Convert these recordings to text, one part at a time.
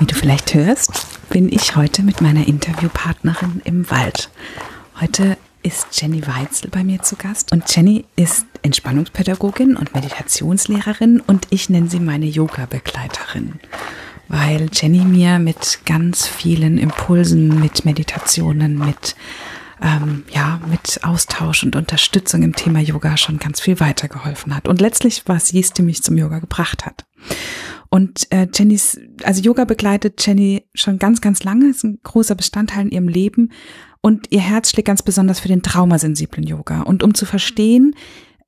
Wie du vielleicht hörst, bin ich heute mit meiner Interviewpartnerin im Wald. Heute ist Jenny Weitzel bei mir zu Gast und Jenny ist Entspannungspädagogin und Meditationslehrerin und ich nenne sie meine Yoga-Begleiterin, weil Jenny mir mit ganz vielen Impulsen, mit Meditationen, mit ähm, ja, mit Austausch und Unterstützung im Thema Yoga schon ganz viel weitergeholfen hat. Und letztlich war sie es, die mich zum Yoga gebracht hat. Und äh, Jennys, also Yoga begleitet Jenny schon ganz, ganz lange, ist ein großer Bestandteil in ihrem Leben. Und ihr Herz schlägt ganz besonders für den traumasensiblen Yoga. Und um zu verstehen,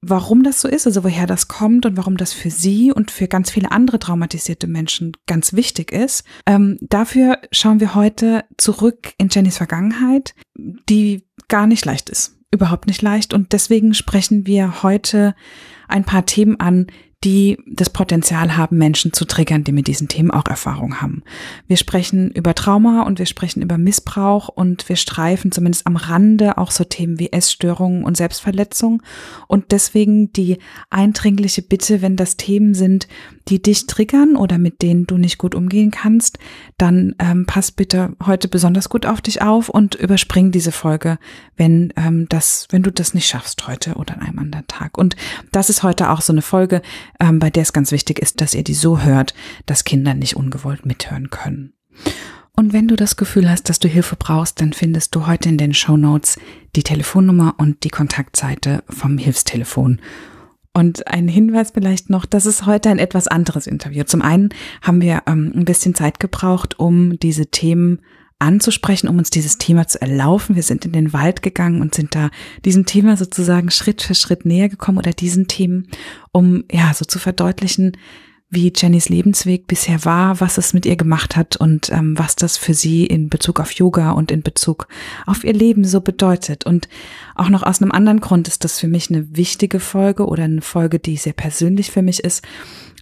warum das so ist, also woher das kommt und warum das für sie und für ganz viele andere traumatisierte Menschen ganz wichtig ist. Ähm, dafür schauen wir heute zurück in Jennys Vergangenheit, die gar nicht leicht ist. Überhaupt nicht leicht. Und deswegen sprechen wir heute ein paar Themen an, die das Potenzial haben, Menschen zu triggern, die mit diesen Themen auch Erfahrung haben. Wir sprechen über Trauma und wir sprechen über Missbrauch und wir streifen zumindest am Rande auch so Themen wie Essstörungen und Selbstverletzung. Und deswegen die eindringliche Bitte, wenn das Themen sind, die dich triggern oder mit denen du nicht gut umgehen kannst, dann ähm, pass bitte heute besonders gut auf dich auf und überspring diese Folge, wenn ähm, das, wenn du das nicht schaffst heute oder an einem anderen Tag. Und das ist heute auch so eine Folge, ähm, bei der es ganz wichtig ist, dass ihr die so hört, dass Kinder nicht ungewollt mithören können. Und wenn du das Gefühl hast, dass du Hilfe brauchst, dann findest du heute in den Show Notes die Telefonnummer und die Kontaktseite vom Hilfstelefon. Und ein Hinweis vielleicht noch, das ist heute ein etwas anderes Interview. Zum einen haben wir ähm, ein bisschen Zeit gebraucht, um diese Themen anzusprechen, um uns dieses Thema zu erlaufen. Wir sind in den Wald gegangen und sind da diesem Thema sozusagen Schritt für Schritt näher gekommen oder diesen Themen, um ja so zu verdeutlichen, wie Jennys Lebensweg bisher war, was es mit ihr gemacht hat und ähm, was das für sie in Bezug auf Yoga und in Bezug auf ihr Leben so bedeutet. Und auch noch aus einem anderen Grund ist das für mich eine wichtige Folge oder eine Folge, die sehr persönlich für mich ist,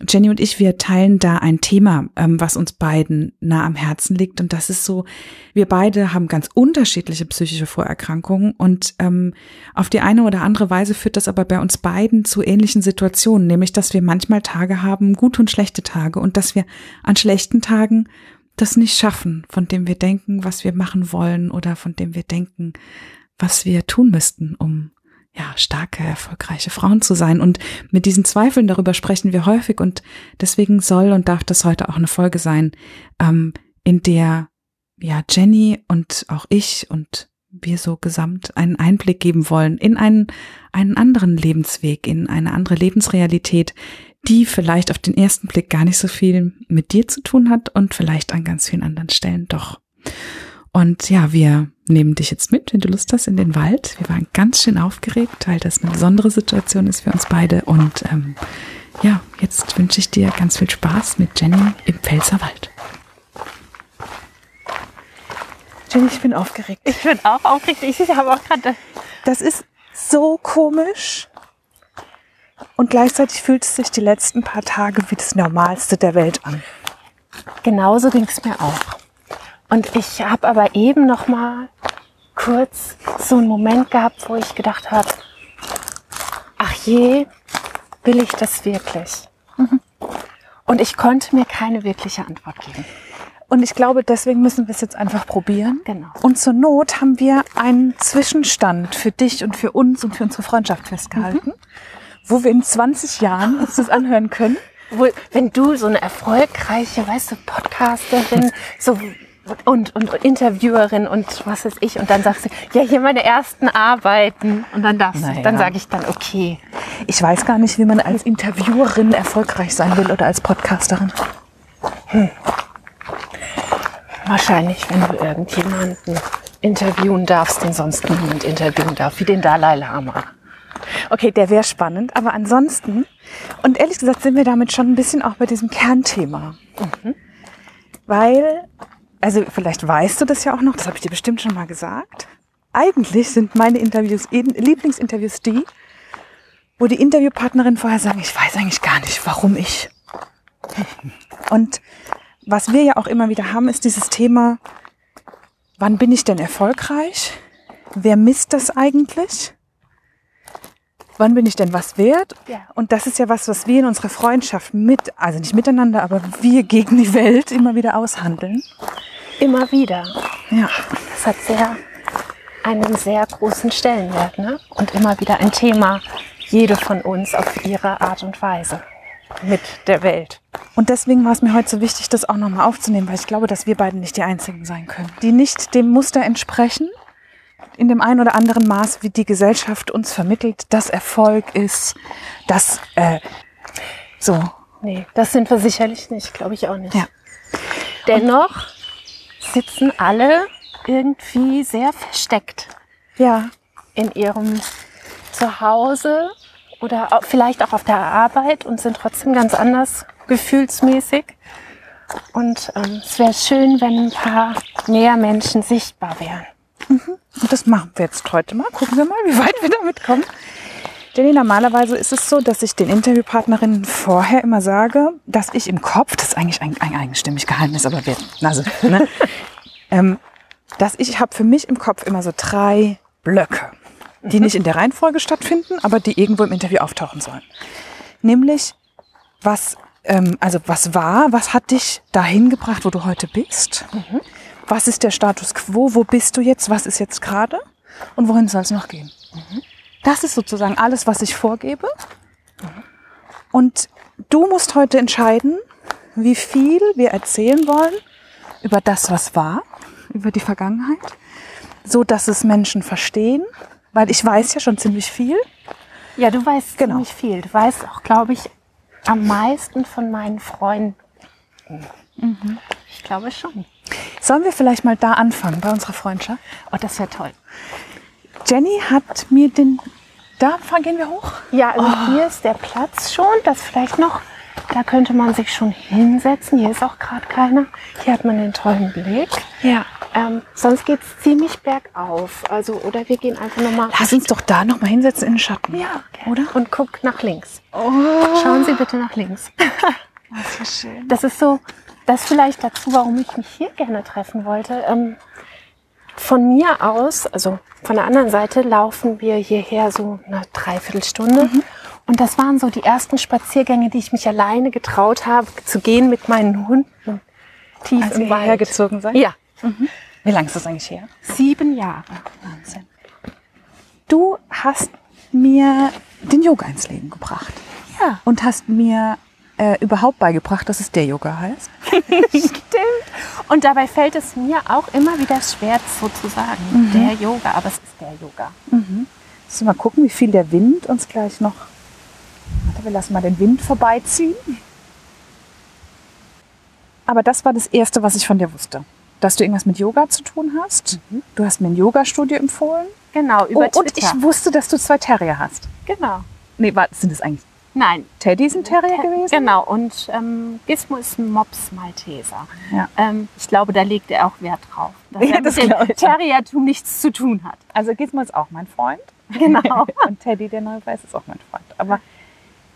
Jenny und ich, wir teilen da ein Thema, ähm, was uns beiden nah am Herzen liegt. Und das ist so, wir beide haben ganz unterschiedliche psychische Vorerkrankungen. Und ähm, auf die eine oder andere Weise führt das aber bei uns beiden zu ähnlichen Situationen, nämlich dass wir manchmal Tage haben, gute und schlechte Tage. Und dass wir an schlechten Tagen das nicht schaffen, von dem wir denken, was wir machen wollen oder von dem wir denken, was wir tun müssten, um ja, starke, erfolgreiche Frauen zu sein. Und mit diesen Zweifeln darüber sprechen wir häufig und deswegen soll und darf das heute auch eine Folge sein, ähm, in der ja Jenny und auch ich und wir so gesamt einen Einblick geben wollen in einen, einen anderen Lebensweg, in eine andere Lebensrealität, die vielleicht auf den ersten Blick gar nicht so viel mit dir zu tun hat und vielleicht an ganz vielen anderen Stellen doch. Und ja, wir nehmen dich jetzt mit, wenn du Lust hast, in den Wald. Wir waren ganz schön aufgeregt, weil das eine besondere Situation ist für uns beide. Und ähm, ja, jetzt wünsche ich dir ganz viel Spaß mit Jenny im Pfälzerwald. Jenny, ich bin aufgeregt. Ich bin auch aufgeregt. Ich habe auch gerade. Das ist so komisch. Und gleichzeitig fühlt es sich die letzten paar Tage wie das Normalste der Welt an. Genauso ging es mir auch. Und ich habe aber eben noch mal kurz so einen Moment gehabt, wo ich gedacht habe, ach je, will ich das wirklich? Mhm. Und ich konnte mir keine wirkliche Antwort geben. Und ich glaube, deswegen müssen wir es jetzt einfach probieren. Genau. Und zur Not haben wir einen Zwischenstand für dich und für uns und für unsere Freundschaft festgehalten, mhm. wo wir in 20 Jahren uns das anhören können. Wo, wenn du so eine erfolgreiche, weißt du, Podcasterin, so und, und Interviewerin und was weiß ich. Und dann sagst du, ja, hier meine ersten Arbeiten. Und dann darfst naja. dann sage ich dann, okay. Ich weiß gar nicht, wie man als Interviewerin erfolgreich sein will oder als Podcasterin. Hm. Wahrscheinlich, wenn du irgendjemanden interviewen darfst, den sonst niemand interviewen darf, wie den Dalai Lama. Okay, der wäre spannend, aber ansonsten, und ehrlich gesagt sind wir damit schon ein bisschen auch bei diesem Kernthema. Mhm. Weil also vielleicht weißt du das ja auch noch, das habe ich dir bestimmt schon mal gesagt. Eigentlich sind meine Interviews, Lieblingsinterviews die, wo die Interviewpartnerin vorher sagen, ich weiß eigentlich gar nicht, warum ich. Und was wir ja auch immer wieder haben, ist dieses Thema, wann bin ich denn erfolgreich? Wer misst das eigentlich? Wann bin ich denn was wert? Ja. Und das ist ja was, was wir in unserer Freundschaft mit, also nicht miteinander, aber wir gegen die Welt immer wieder aushandeln. Immer wieder. Ja. Das hat sehr einen sehr großen Stellenwert ne? und immer wieder ein Thema, jede von uns auf ihre Art und Weise mit der Welt. Und deswegen war es mir heute so wichtig, das auch nochmal aufzunehmen, weil ich glaube, dass wir beiden nicht die Einzigen sein können, die nicht dem Muster entsprechen, in dem einen oder anderen Maß, wie die Gesellschaft uns vermittelt, dass Erfolg ist, dass äh, so. Nee, das sind wir sicherlich nicht, glaube ich auch nicht. Ja. Dennoch sitzen alle irgendwie sehr versteckt Ja, in ihrem Zuhause oder vielleicht auch auf der Arbeit und sind trotzdem ganz anders gefühlsmäßig. Und ähm, es wäre schön, wenn ein paar mehr Menschen sichtbar wären. Und das machen wir jetzt heute mal. Gucken wir mal, wie weit wir damit kommen. Jenny, normalerweise ist es so, dass ich den Interviewpartnerinnen vorher immer sage, dass ich im Kopf, das ist eigentlich ein, ein eigenstimmig Geheimnis, aber wir, also, ne, ähm, dass ich habe für mich im Kopf immer so drei Blöcke, die nicht in der Reihenfolge stattfinden, aber die irgendwo im Interview auftauchen sollen. Nämlich, was, ähm, also was war, was hat dich dahin gebracht, wo du heute bist? Was ist der Status quo? Wo bist du jetzt? Was ist jetzt gerade? Und wohin soll es noch gehen? Das ist sozusagen alles, was ich vorgebe. Und du musst heute entscheiden, wie viel wir erzählen wollen über das, was war, über die Vergangenheit, so dass es Menschen verstehen, weil ich weiß ja schon ziemlich viel. Ja, du weißt Genau. ziemlich viel. Du weißt auch, glaube ich, am meisten von meinen Freunden. Ich glaube schon. Sollen wir vielleicht mal da anfangen bei unserer Freundschaft? Oh, das wäre toll. Jenny hat mir den, da gehen wir hoch. Ja, also hier ist der Platz schon. Das vielleicht noch. Da könnte man sich schon hinsetzen. Hier ist auch gerade keiner. Hier hat man den tollen Blick. Ja. Ähm, sonst geht es ziemlich bergauf. Also, oder wir gehen einfach nochmal. Lass uns doch da noch mal hinsetzen in den Schatten. Ja, Oder? Und guck nach links. Oh, Schauen Sie bitte nach links. das ist schön. Das ist so, das vielleicht dazu, warum ich mich hier gerne treffen wollte. Ähm, von mir aus, also von der anderen Seite, laufen wir hierher so eine Dreiviertelstunde. Und das waren so die ersten Spaziergänge, die ich mich alleine getraut habe, zu gehen mit meinen Hunden tief Als im ihr Wald. hergezogen seid? Ja, Wie lange ist das eigentlich her? sieben Jahre. Wahnsinn. Du hast mir den Yoga ins Leben gebracht. Ja. Und hast mir äh, überhaupt beigebracht, dass es der Yoga heißt. Stimmt. Und dabei fällt es mir auch immer wieder schwer so zu sagen, der Yoga, aber es ist der Yoga. Müssen wir mal gucken, wie viel der Wind uns gleich noch. Warte, wir lassen mal den Wind vorbeiziehen. Aber das war das Erste, was ich von dir wusste. Dass du irgendwas mit Yoga zu tun hast. Du hast mir ein Yoga-Studio empfohlen. Genau, über oh, und Twitter. ich wusste, dass du zwei Terrier hast. genau. Nee, warte, sind das eigentlich Nein, Teddys ein Terrier gewesen? Genau, und ähm, Gizmo ist ein Mops Malteser. Ja. Ähm, ich glaube, da legt er auch Wert drauf, dass Ja, er das mit. Terriertum nichts zu tun hat. Also Gizmo ist auch mein Freund. Genau. Und Teddy, der neue Weiß, ist auch mein Freund. Aber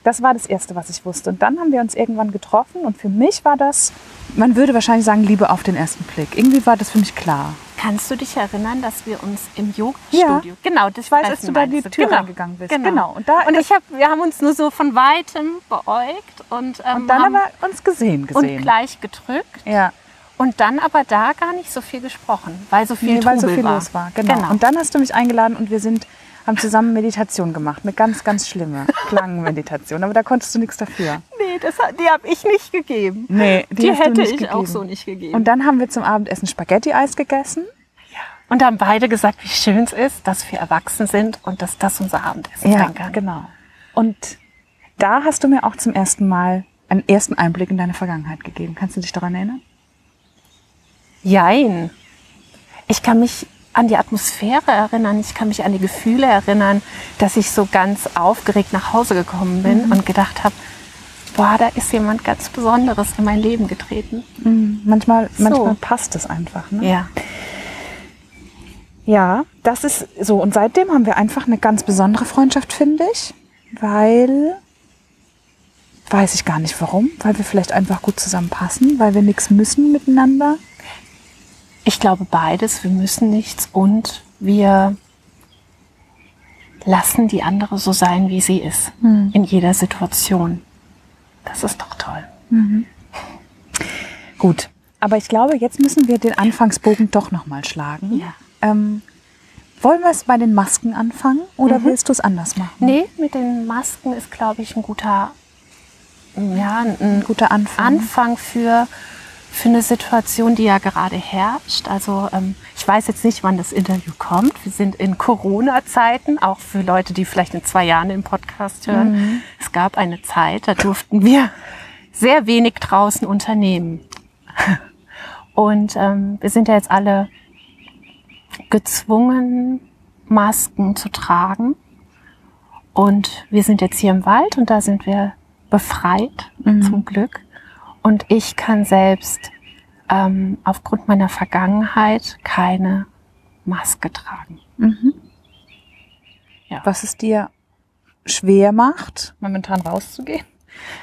das war das Erste, was ich wusste. Und dann haben wir uns irgendwann getroffen. Und für mich war das, man würde wahrscheinlich sagen, Liebe auf den ersten Blick. Irgendwie war das für mich klar. Kannst du dich erinnern, dass wir uns im Yoga-Studio... Genau, das Ich weiß, als Treffen du da die Tür genau. reingegangen bist. Genau. Genau. Und, da, Und ich hab, wir haben uns nur so von Weitem beäugt und, ähm, und dann haben aber uns gesehen, und gesehen. gleich gedrückt. ja, Und dann aber da gar nicht so viel gesprochen, weil so viel nee, weil so Trubel viel war. los war. Genau. Und dann hast du mich eingeladen und wir sind, haben zusammen Meditation gemacht. Eine ganz, ganz schlimme Klangenmeditation. Aber da konntest du nichts dafür. nee, das, die habe ich nicht gegeben. Nee, Die, du hätte nicht ich auch gegeben. so nicht gegeben. Und dann haben wir zum Abendessen Spaghetti-Eis gegessen. Und haben beide gesagt, wie schön es ist, dass wir erwachsen sind und dass das unser Abendessen Ja, sein kann. genau. Und da hast du mir auch zum ersten Mal einen ersten Einblick in deine Vergangenheit gegeben. Kannst du dich daran erinnern? Jein. Ich kann mich an die Atmosphäre erinnern, ich kann mich an die Gefühle erinnern, dass ich so ganz aufgeregt nach Hause gekommen bin und gedacht habe, boah, da ist jemand ganz Besonderes in mein Leben getreten. Manchmal, So. manchmal passt es einfach. Ne? Ja. Ja, das ist so. Und seitdem haben wir einfach eine ganz besondere Freundschaft, finde ich. Weil, weiß ich gar nicht warum, weil wir vielleicht einfach gut zusammenpassen, weil wir nichts müssen miteinander. Ich glaube beides, wir müssen nichts und wir lassen die andere so sein, wie sie ist. In jeder Situation. Das ist doch toll. Gut. Aber ich glaube, jetzt müssen wir den Anfangsbogen doch nochmal schlagen. Ja. Ähm, wollen wir es bei den Masken anfangen oder willst du es anders machen? Nee, mit den Masken ist, glaube ich, ein guter, ja, ein, Ein guter Anfang. Anfang für, für eine Situation, die ja gerade herrscht. Also ähm, ich weiß jetzt nicht, wann das Interview kommt. Wir sind in Corona-Zeiten, auch für Leute, die vielleicht in zwei Jahren den Podcast hören. Es gab eine Zeit, da durften wir sehr wenig draußen unternehmen. Und ähm, wir sind ja jetzt alle gezwungen, Masken zu tragen. Und wir sind jetzt hier im Wald und da sind wir befreit, zum Glück. Und ich kann selbst ähm, aufgrund meiner Vergangenheit keine Maske tragen. Was es dir schwer macht, momentan rauszugehen?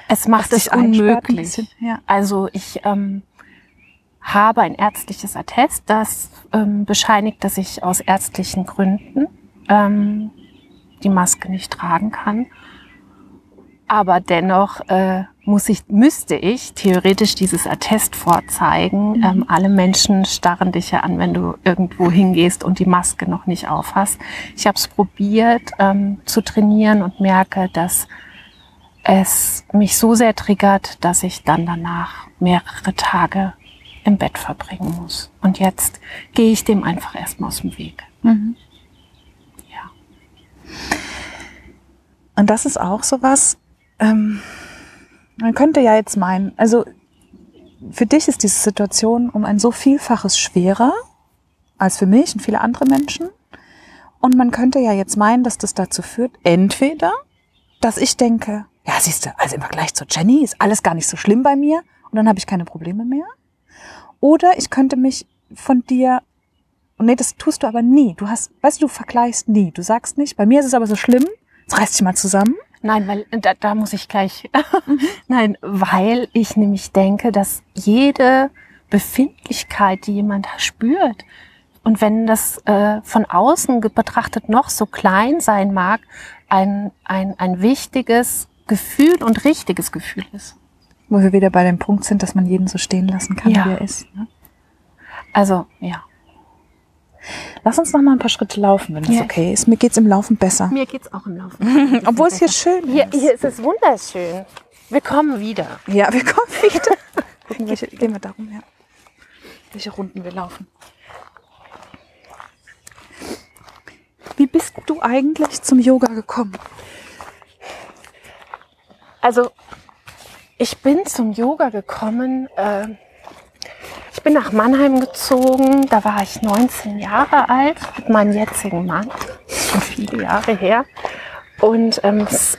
Es macht es unmöglich. ja. Also ich ähm, habe ein ärztliches Attest, das ähm, bescheinigt, dass ich aus ärztlichen Gründen ähm, die Maske nicht tragen kann. Aber dennoch äh, muss ich, müsste ich theoretisch dieses Attest vorzeigen. Ähm, alle Menschen starren dich ja an, wenn du irgendwo hingehst und die Maske noch nicht aufhast. Ich habe es probiert ähm, zu trainieren und merke, dass es mich so sehr triggert, dass ich dann danach mehrere Tage im Bett verbringen muss. Und jetzt gehe ich dem einfach erstmal aus dem Weg. Ja. Und das ist auch sowas, ähm, man könnte ja jetzt meinen, also für dich ist diese Situation um ein so vielfaches schwerer als für mich und viele andere Menschen. Und man könnte ja jetzt meinen, dass das dazu führt, entweder, dass ich denke, ja, siehst du, also im Vergleich zu Jenny ist alles gar nicht so schlimm bei mir und dann habe ich keine Probleme mehr. Oder ich könnte mich von dir, und nee, das tust du aber nie. Du hast, weißt du, du vergleichst nie. Du sagst nicht, bei mir ist es aber so schlimm, jetzt reiß dich mal zusammen. Nein, weil da, da muss ich gleich. Nein, weil ich nämlich denke, dass jede Befindlichkeit, die jemand spürt, und wenn das äh, von außen betrachtet noch so klein sein mag, ein, ein, ein wichtiges Gefühl und richtiges Gefühl ist. Wo wir wieder bei dem Punkt sind, dass man jeden so stehen lassen kann, Ja. wie er ist. Ne? Also, ja. Lass uns noch mal ein paar Schritte laufen, wenn das Ja. okay ist. Mir geht's im Laufen besser. Mir geht's auch im Laufen. Obwohl es hier schön Hier, ist. hier ist es wunderschön. Wir kommen wieder. Ja, wir kommen wieder. Gucken, welche, gehen wir darum her. Welche Runden wir laufen. Wie bist du eigentlich zum Yoga gekommen? Also, ich bin zum Yoga gekommen. Äh, ich bin nach Mannheim gezogen. Da war ich 19 Jahre alt mit meinem jetzigen Mann. Schon viele Jahre her. Und ähm, es,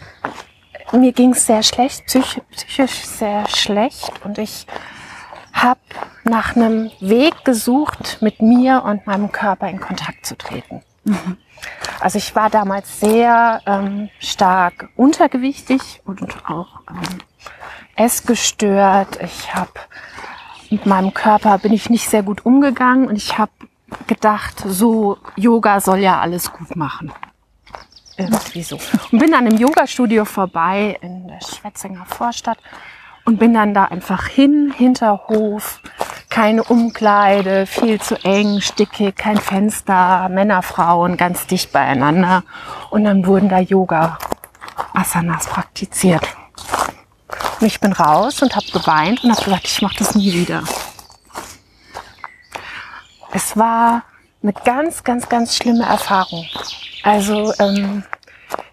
mir ging es sehr schlecht, psych psychisch sehr schlecht. Und ich habe nach einem Weg gesucht, mit mir und meinem Körper in Kontakt zu treten. Also ich war damals sehr ähm, stark untergewichtig und auch ähm, essgestört. Ich habe mit meinem Körper bin ich nicht sehr gut umgegangen und ich habe gedacht, so Yoga soll ja alles gut machen. Irgendwie so. Und bin dann im Yogastudio vorbei in der Schwetzinger Vorstadt und bin dann da einfach hin, Hinterhof, keine Umkleide, viel zu eng, stickig, kein Fenster, Männer, Frauen ganz dicht beieinander. Und dann wurden da Yoga-Asanas praktiziert. Und ich bin raus und habe geweint und habe gesagt, ich mache das nie wieder. Es war eine ganz, ganz, ganz schlimme Erfahrung. Also ähm,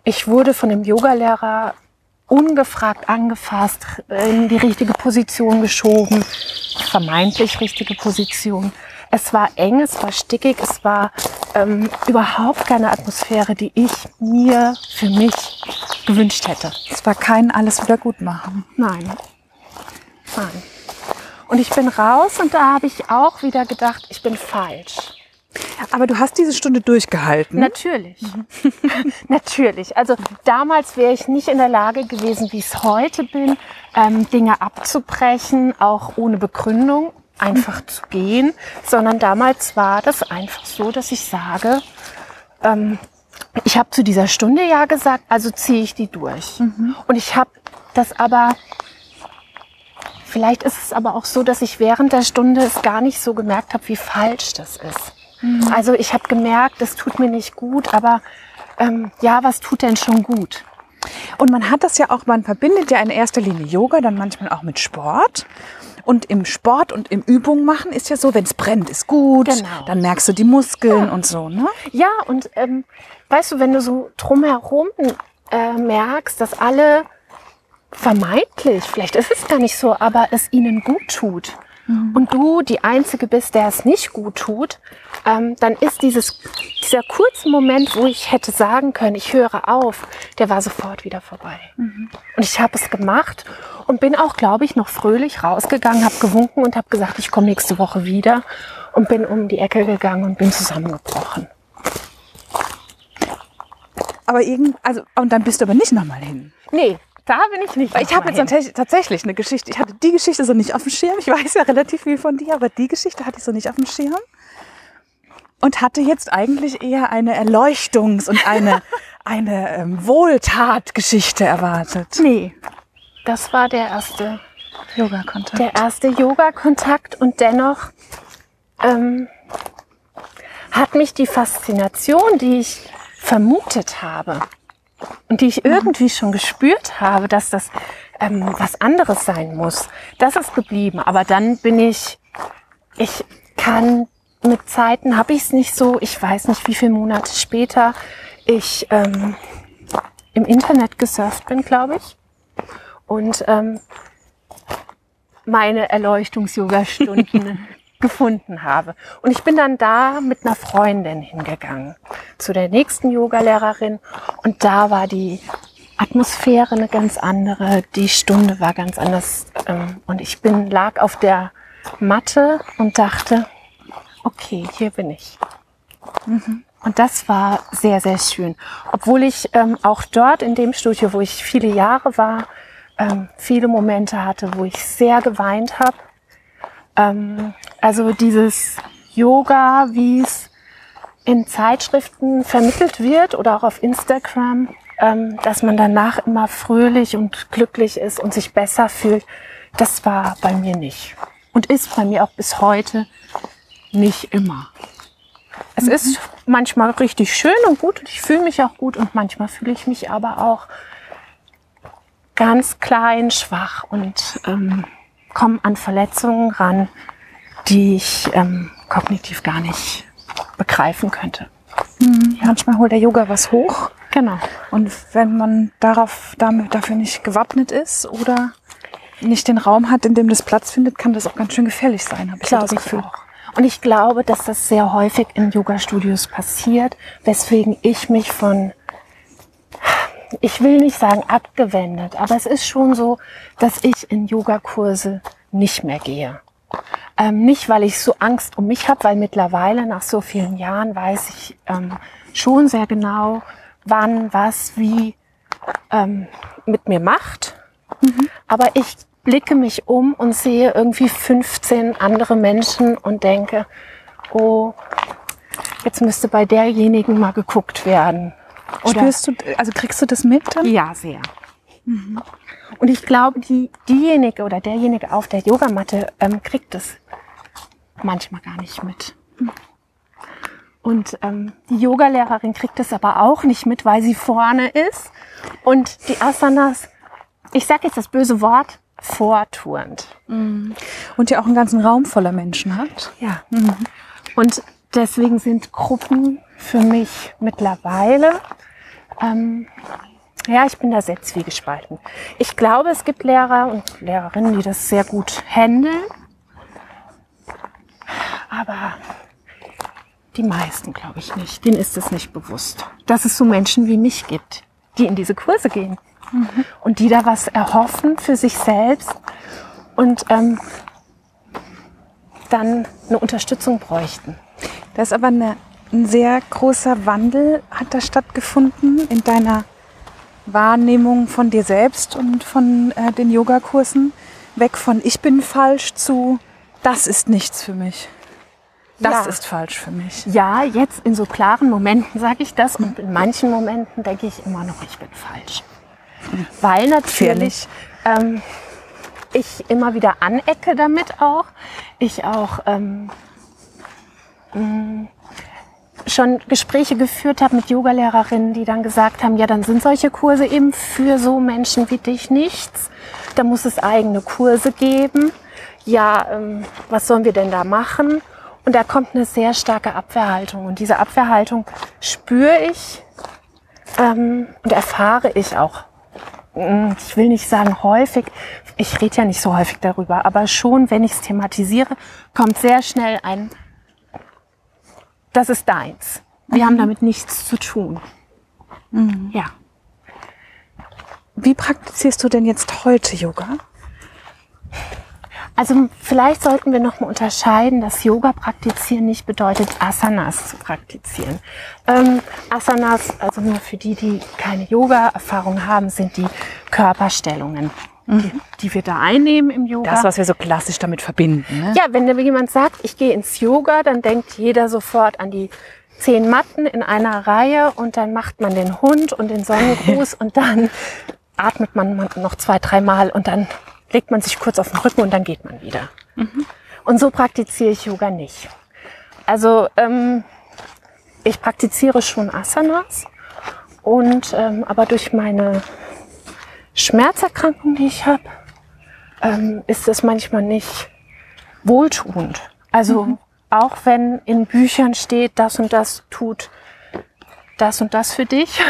ich wurde von dem Yogalehrer ungefragt angefasst, in die richtige Position geschoben, vermeintlich richtige Position. Es war eng, es war stickig, es war ähm, überhaupt keine Atmosphäre, die ich mir für mich gewünscht hätte. Es war kein alles wieder gut machen. Nein. Nein. Und ich bin raus und da habe ich auch wieder gedacht, ich bin falsch. Aber du hast diese Stunde durchgehalten. Natürlich. Natürlich. Also damals wäre ich nicht in der Lage gewesen, wie ich es heute bin, ähm, Dinge abzubrechen, auch ohne Begründung, einfach zu gehen, sondern damals war das einfach so, dass ich sage, ähm, ich habe zu dieser Stunde ja gesagt, also ziehe ich die durch. Und ich habe das aber, vielleicht ist es aber auch so, dass ich während der Stunde es gar nicht so gemerkt habe, wie falsch das ist. Also ich habe gemerkt, es tut mir nicht gut, aber ähm, ja, was tut denn schon gut? Und man hat das ja auch, man verbindet ja in erster Linie Yoga, dann manchmal auch mit Sport. Und im Sport und im Übung machen ist ja so, wenn es brennt, ist gut. Genau. Dann merkst du die Muskeln und so, ne? Ja, und ähm, weißt du, wenn du so drumherum äh, merkst, dass alle vermeintlich, vielleicht ist es gar nicht so, aber es ihnen gut tut und du die Einzige bist, der es nicht gut tut, ähm, dann ist dieses, dieser kurze Moment, wo ich hätte sagen können, ich höre auf, der war sofort wieder vorbei. Und ich habe es gemacht und bin auch, glaube ich, noch fröhlich rausgegangen, habe gewunken und habe gesagt, ich komme nächste Woche wieder und bin um die Ecke gegangen und bin zusammengebrochen. Aber irgend, also, und dann bist du aber nicht nochmal hin. Nee, da bin ich nicht. Ich habe jetzt hin. tatsächlich, tatsächlich eine Geschichte. Ich hatte die Geschichte so nicht auf dem Schirm. Ich weiß ja relativ viel von dir, aber die Geschichte hatte ich so nicht auf dem Schirm. Und hatte jetzt eigentlich eher eine Erleuchtungs- und eine, eine ähm, Wohltatgeschichte erwartet. Nee, das war der erste Yoga-Kontakt. der erste Yoga-Kontakt und dennoch ähm, hat mich die Faszination, die ich vermutet habe und die ich irgendwie schon gespürt habe, dass das ähm, was anderes sein muss, das ist geblieben. Aber dann bin ich, ich kann mit Zeiten habe ich es nicht so, ich weiß nicht, wie viele Monate später ich ähm, im Internet gesurft bin, glaube ich. Und ähm, meine Erleuchtungs-Yoga-Stunden gefunden habe. Und ich bin dann da mit einer Freundin hingegangen zu der nächsten Yogalehrerin und da war die Atmosphäre eine ganz andere, die Stunde war ganz anders ähm, und ich bin lag auf der Matte und dachte, okay, hier bin ich. Und das war sehr, sehr schön. Obwohl ich ähm, auch dort in dem Studio, wo ich viele Jahre war, ähm, viele Momente hatte, wo ich sehr geweint habe. Ähm, also dieses Yoga, wie es in Zeitschriften vermittelt wird oder auch auf Instagram, ähm, dass man danach immer fröhlich und glücklich ist und sich besser fühlt, das war bei mir nicht. Und ist bei mir auch bis heute nicht immer. Es ist manchmal richtig schön und gut und ich fühle mich auch gut und manchmal fühle ich mich aber auch ganz klein, schwach und ähm, komme an Verletzungen ran, die ich ähm, kognitiv gar nicht begreifen könnte. Manchmal holt der Yoga was hoch. Genau. Und wenn man darauf, damit, dafür nicht gewappnet ist oder nicht den Raum hat, in dem das Platz findet, kann das auch ganz schön gefährlich sein, habe ich das Glaube ich Gefühl. auch. Und ich glaube, dass das sehr häufig in Yoga-Studios passiert, weswegen ich mich von, ich will nicht sagen abgewendet, aber es ist schon so, dass ich in Yogakurse nicht mehr gehe. Ähm, nicht, weil ich so Angst um mich habe, weil mittlerweile nach so vielen Jahren weiß ich ähm, schon sehr genau, wann, was, wie ähm, mit mir macht. Aber ich blicke mich um und sehe irgendwie 15 andere Menschen und denke, oh, jetzt müsste bei derjenigen mal geguckt werden. Oder Spürst du, also kriegst du das mit dann? ja, sehr. Und ich glaube, die, diejenige oder derjenige auf der Yogamatte ähm, kriegt es manchmal gar nicht mit. Und ähm, die Yogalehrerin kriegt es aber auch nicht mit, weil sie vorne ist und die Asanas, ich sage jetzt das böse Wort, vorturnt. Und ja auch einen ganzen Raum voller Menschen hat. Ja. Und deswegen sind Gruppen für mich mittlerweile, ähm, ja, ich bin da sehr zwiegespalten. Ich glaube, es gibt Lehrer und Lehrerinnen, die das sehr gut handeln. Aber die meisten, glaube ich nicht. Denen ist es nicht bewusst, dass es so Menschen wie mich gibt, die in diese Kurse gehen und die da was erhoffen für sich selbst und ähm, dann eine Unterstützung bräuchten. Da ist aber eine, ein sehr großer Wandel, hat da stattgefunden in deiner Wahrnehmung von dir selbst und von äh, den Yogakursen. Weg von ich bin falsch zu das ist nichts für mich. Das Ja. ist falsch für mich. Ja, jetzt in so klaren Momenten sage ich das und in manchen Momenten denke ich immer noch, ich bin falsch. Weil natürlich ähm, ich immer wieder anecke damit auch. Ich auch ähm, mh, schon Gespräche geführt habe mit Yogalehrerinnen, die dann gesagt haben, ja, dann sind solche Kurse eben für so Menschen wie dich nichts. Da muss es eigene Kurse geben. Ja, ähm, was sollen wir denn da machen? Und da kommt eine sehr starke Abwehrhaltung. Und diese Abwehrhaltung spüre ich ähm, und erfahre ich auch. Mm, Ich will nicht sagen häufig, ich rede ja nicht so häufig darüber, aber schon, wenn ich es thematisiere, kommt sehr schnell ein, das ist deins. Wir haben damit nichts zu tun. Ja. Wie praktizierst du denn jetzt heute Yoga? Also vielleicht sollten wir noch mal unterscheiden, dass Yoga praktizieren nicht bedeutet, Asanas zu praktizieren. Ähm, Asanas, also nur für die, die keine Yoga-Erfahrung haben, sind die Körperstellungen, die, die wir da einnehmen im Yoga. Das, was wir so klassisch damit verbinden. Ne? Ja, wenn jemand sagt, ich gehe ins Yoga, dann denkt jeder sofort an die zehn Matten in einer Reihe und dann macht man den Hund und den Sonnengruß und dann atmet man noch zwei, dreimal und dann legt man sich kurz auf den Rücken und dann geht man wieder. Und so praktiziere ich Yoga nicht. Also ähm, ich praktiziere schon Asanas und ähm, aber durch meine Schmerzerkrankung, die ich habe, ähm, ist es manchmal nicht wohltuend. Also auch wenn in Büchern steht, das und das tut das und das für dich,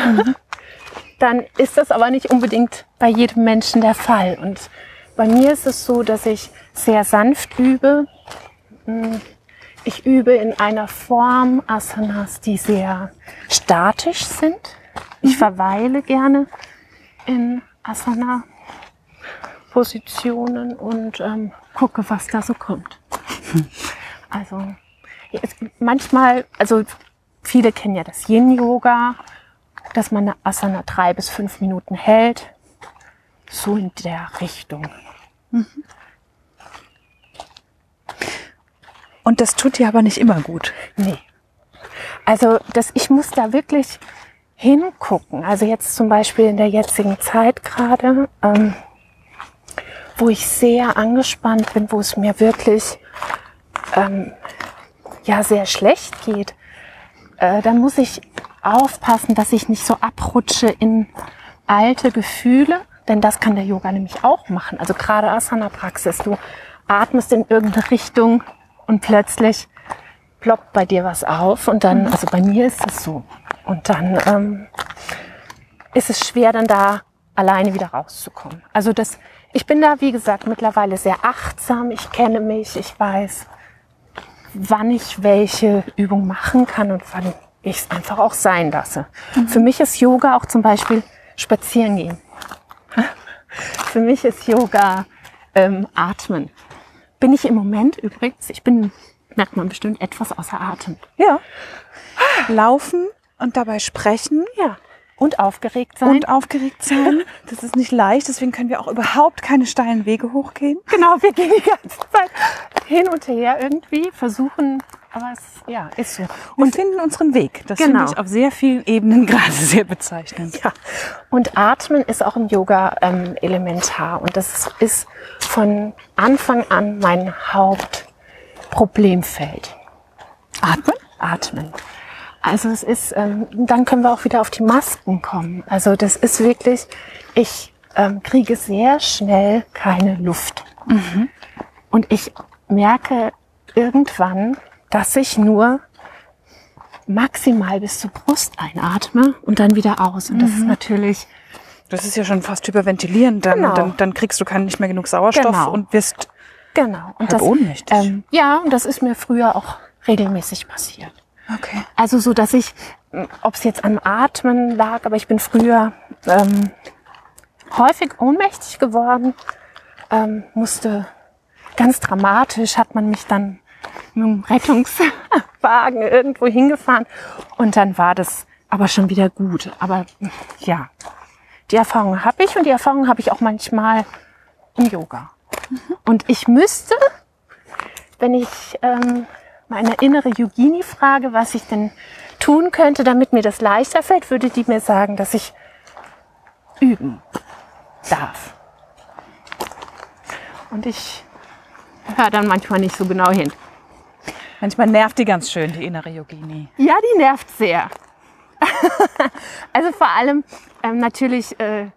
dann ist das aber nicht unbedingt bei jedem Menschen der Fall. Und bei mir ist es so, dass ich sehr sanft übe. Mm, Ich übe in einer Form Asanas, die sehr statisch sind. Ich verweile gerne in Asana Positionen und ähm, gucke, was da so kommt. Also es, manchmal, also viele kennen ja das Yin-Yoga, dass man eine Asana drei bis fünf Minuten hält. So in der Richtung. Und das tut dir aber nicht immer gut. Nee. Also das, ich muss da wirklich hingucken. Also jetzt zum Beispiel in der jetzigen Zeit gerade, ähm, wo ich sehr angespannt bin, wo es mir wirklich ähm, ja sehr schlecht geht, äh, dann muss ich aufpassen, dass ich nicht so abrutsche in alte Gefühle, denn das kann der Yoga nämlich auch machen. Also gerade Asana-Praxis, du atmest in irgendeine Richtung und plötzlich ploppt bei dir was auf und dann, also bei mir ist es so. Und dann ähm, ist es schwer, dann da alleine wieder rauszukommen. Also das, ich bin da, wie gesagt, mittlerweile sehr achtsam. Ich kenne mich, ich weiß, wann ich welche Übung machen kann und wann ich es einfach auch sein lasse. Für mich ist Yoga auch zum Beispiel spazieren gehen. Für mich ist Yoga ähm, atmen. Bin ich im Moment übrigens, ich bin, merkt man bestimmt, etwas außer Atem. Ja. Laufen und dabei sprechen Ja. Und aufgeregt sein. und aufgeregt sein. Das ist nicht leicht, deswegen können wir auch überhaupt keine steilen Wege hochgehen. genau, wir gehen die ganze Zeit hin und her irgendwie, versuchen, aber es ja, ist so. Und finden unseren Weg. Das Genau. finde ich auf sehr vielen Ebenen gerade sehr bezeichnend. Ja. Und Atmen ist auch im Yoga ähm, elementar. Und das ist von Anfang an mein Hauptproblemfeld. Atmen? Atmen. Also es ist, ähm, dann können wir auch wieder auf die Masken kommen. Also das ist wirklich, ich ähm, kriege sehr schnell keine Luft. Und ich merke irgendwann, dass ich nur maximal bis zur Brust einatme und dann wieder aus. Und das ist natürlich Das ist ja schon fast hyperventilierend. Dann, Genau. dann, dann kriegst du kein, nicht mehr genug Sauerstoff Genau. und wirst genau. Und Halb ohnmächtig. Ähm, ja, und das ist mir früher auch regelmäßig passiert. Okay. Also so, dass ich, ob es jetzt am Atmen lag, aber ich bin früher ähm, häufig ohnmächtig geworden, ähm, musste ganz dramatisch, hat man mich dann mit dem Rettungswagen irgendwo hingefahren und dann war das aber schon wieder gut. Aber ja, die Erfahrung habe ich und die Erfahrung habe ich auch manchmal im Yoga. Und ich müsste, wenn ich ähm, meine innere Yogini frage, was ich denn tun könnte, damit mir das leichter fällt, würde die mir sagen, dass ich üben darf. Und ich höre dann manchmal nicht so genau hin. Manchmal nervt die ganz schön, die innere Yogini. Ja, die nervt sehr. also vor allem ähm, natürlich, äh,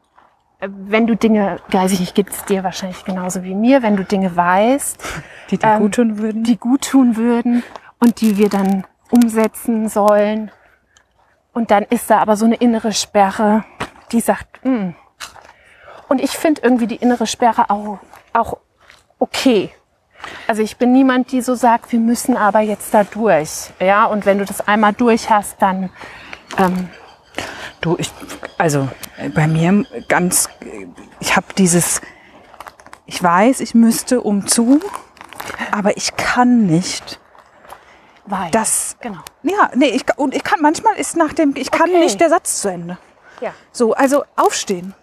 wenn du Dinge, weiß ich nicht, gibt es dir wahrscheinlich genauso wie mir, wenn du Dinge weißt, Die dir Ähm, gut tun würden. die gut tun würden und die wir dann umsetzen sollen. Und dann ist da aber so eine innere Sperre, die sagt, "Hm." und ich finde irgendwie die innere Sperre auch, auch okay. Also ich bin niemand, die so sagt, wir müssen aber jetzt da durch. Ja, und wenn du das einmal durch hast, dann ähm, Du, ich, also bei mir ganz, ich habe dieses, ich weiß, ich müsste umzu, aber ich kann nicht. weil. Das, genau. ja, nee, ich, und ich kann, manchmal ist nach dem, ich kann Okay. nicht der Satz zu Ende. Ja. So, also aufstehen.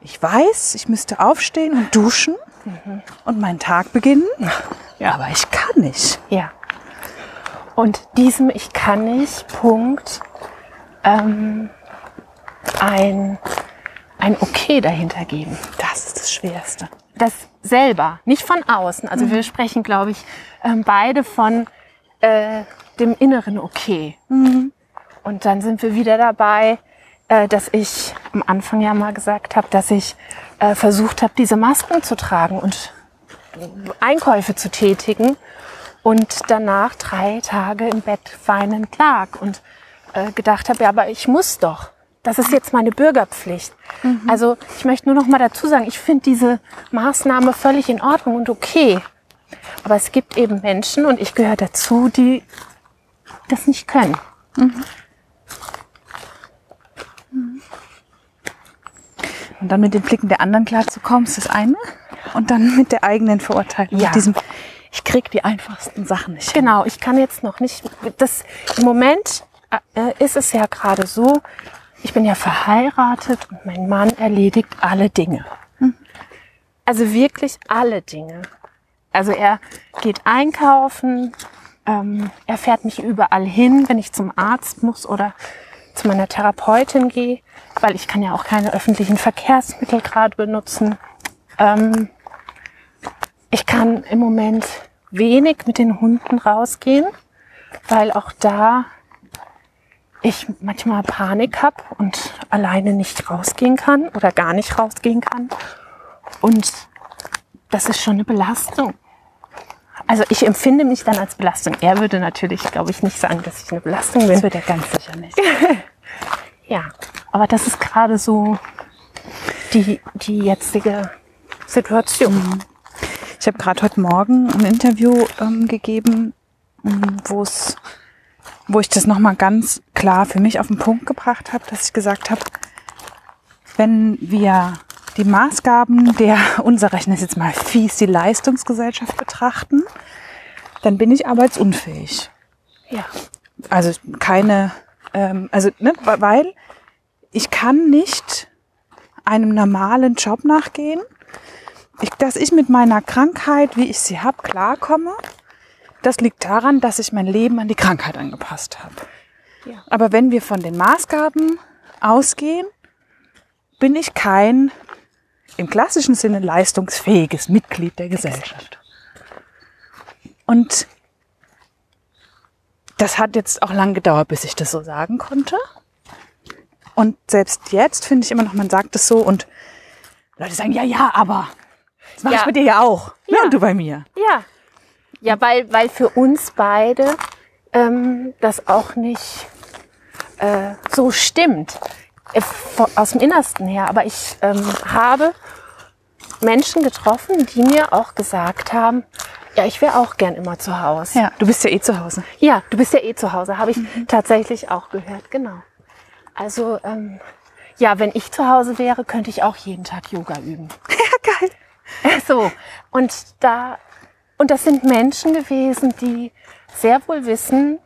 Ich weiß, ich müsste aufstehen und duschen und meinen Tag beginnen, Ja. aber ich kann nicht. Ja. Und diesem Ich kann nicht Punkt ähm, ein, ein Okay dahinter geben. Das ist das Schwerste. Das selber, nicht von außen. Also wir sprechen, glaube ich, ähm, beide von äh, dem inneren Okay. Und dann sind wir wieder dabei, äh, dass ich am Anfang ja mal gesagt habe, dass ich äh, versucht habe, diese Masken zu tragen und Einkäufe zu tätigen und danach drei Tage im Bett weinend lag und äh, gedacht habe, ja, aber ich muss doch. Das ist jetzt meine Bürgerpflicht. Also ich möchte nur noch mal dazu sagen, ich finde diese Maßnahme völlig in Ordnung und okay. Aber es gibt eben Menschen und ich gehöre dazu, die das nicht können. Und dann mit den Blicken der anderen klarzukommen, ist das eine. Und dann mit der eigenen Verurteilung. Ja. Mit diesem, ich krieg die einfachsten Sachen nicht. hin. Genau, ich kann jetzt noch nicht. Das im Moment ist es ja gerade so. Ich bin ja verheiratet und mein Mann erledigt alle Dinge. Also wirklich alle Dinge. Also er geht einkaufen, ähm, er fährt mich überall hin, wenn ich zum Arzt muss oder zu meiner Therapeutin gehe, weil ich kann ja auch keine öffentlichen Verkehrsmittel gerade benutzen. Ähm, ich kann im Moment wenig mit den Hunden rausgehen, weil auch da ich manchmal Panik habe und alleine nicht rausgehen kann oder gar nicht rausgehen kann. Und das ist schon eine Belastung. Also ich empfinde mich dann als Belastung. Er würde natürlich, glaube ich, nicht sagen, dass ich eine Belastung bin. Das wird er ganz sicher nicht. Ja, aber das ist gerade so die, die jetzige Situation. Ich habe gerade heute Morgen ein Interview ähm, gegeben, wo es, wo ich das nochmal ganz klar für mich auf den Punkt gebracht habe, dass ich gesagt habe, wenn wir die Maßgaben der unserer, ich nenne es jetzt mal fies, die Leistungsgesellschaft betrachten, dann bin ich arbeitsunfähig. Ja. Also keine, ähm, also ne, weil ich kann nicht einem normalen Job nachgehen. Ich, dass ich mit meiner Krankheit, wie ich sie habe, klarkomme, das liegt daran, dass ich mein Leben an die Krankheit angepasst habe. Ja. Aber wenn wir von den Maßgaben ausgehen, bin ich kein im klassischen Sinne leistungsfähiges Mitglied der Gesellschaft. Und das hat jetzt auch lang gedauert, bis ich das so sagen konnte. Und selbst jetzt finde ich immer noch, man sagt es so und Leute sagen, ja, ja, aber das mache Ja. ich bei dir ja auch. Ja. Ja. und du bei mir. Ja. Ja, weil, weil für uns beide ähm, das auch nicht äh, so stimmt. Äh, Aus dem Innersten her. Aber ich ähm, habe Menschen getroffen, die mir auch gesagt haben, ja, ich wäre auch gern immer zu Hause. Ja, du bist ja eh zu Hause. Ja, du bist ja eh zu Hause, habe ich tatsächlich auch gehört, genau. Also, ähm, ja, wenn ich zu Hause wäre, könnte ich auch jeden Tag Yoga üben. Ja, geil. So, und da, und das sind Menschen gewesen, die sehr wohl wissen,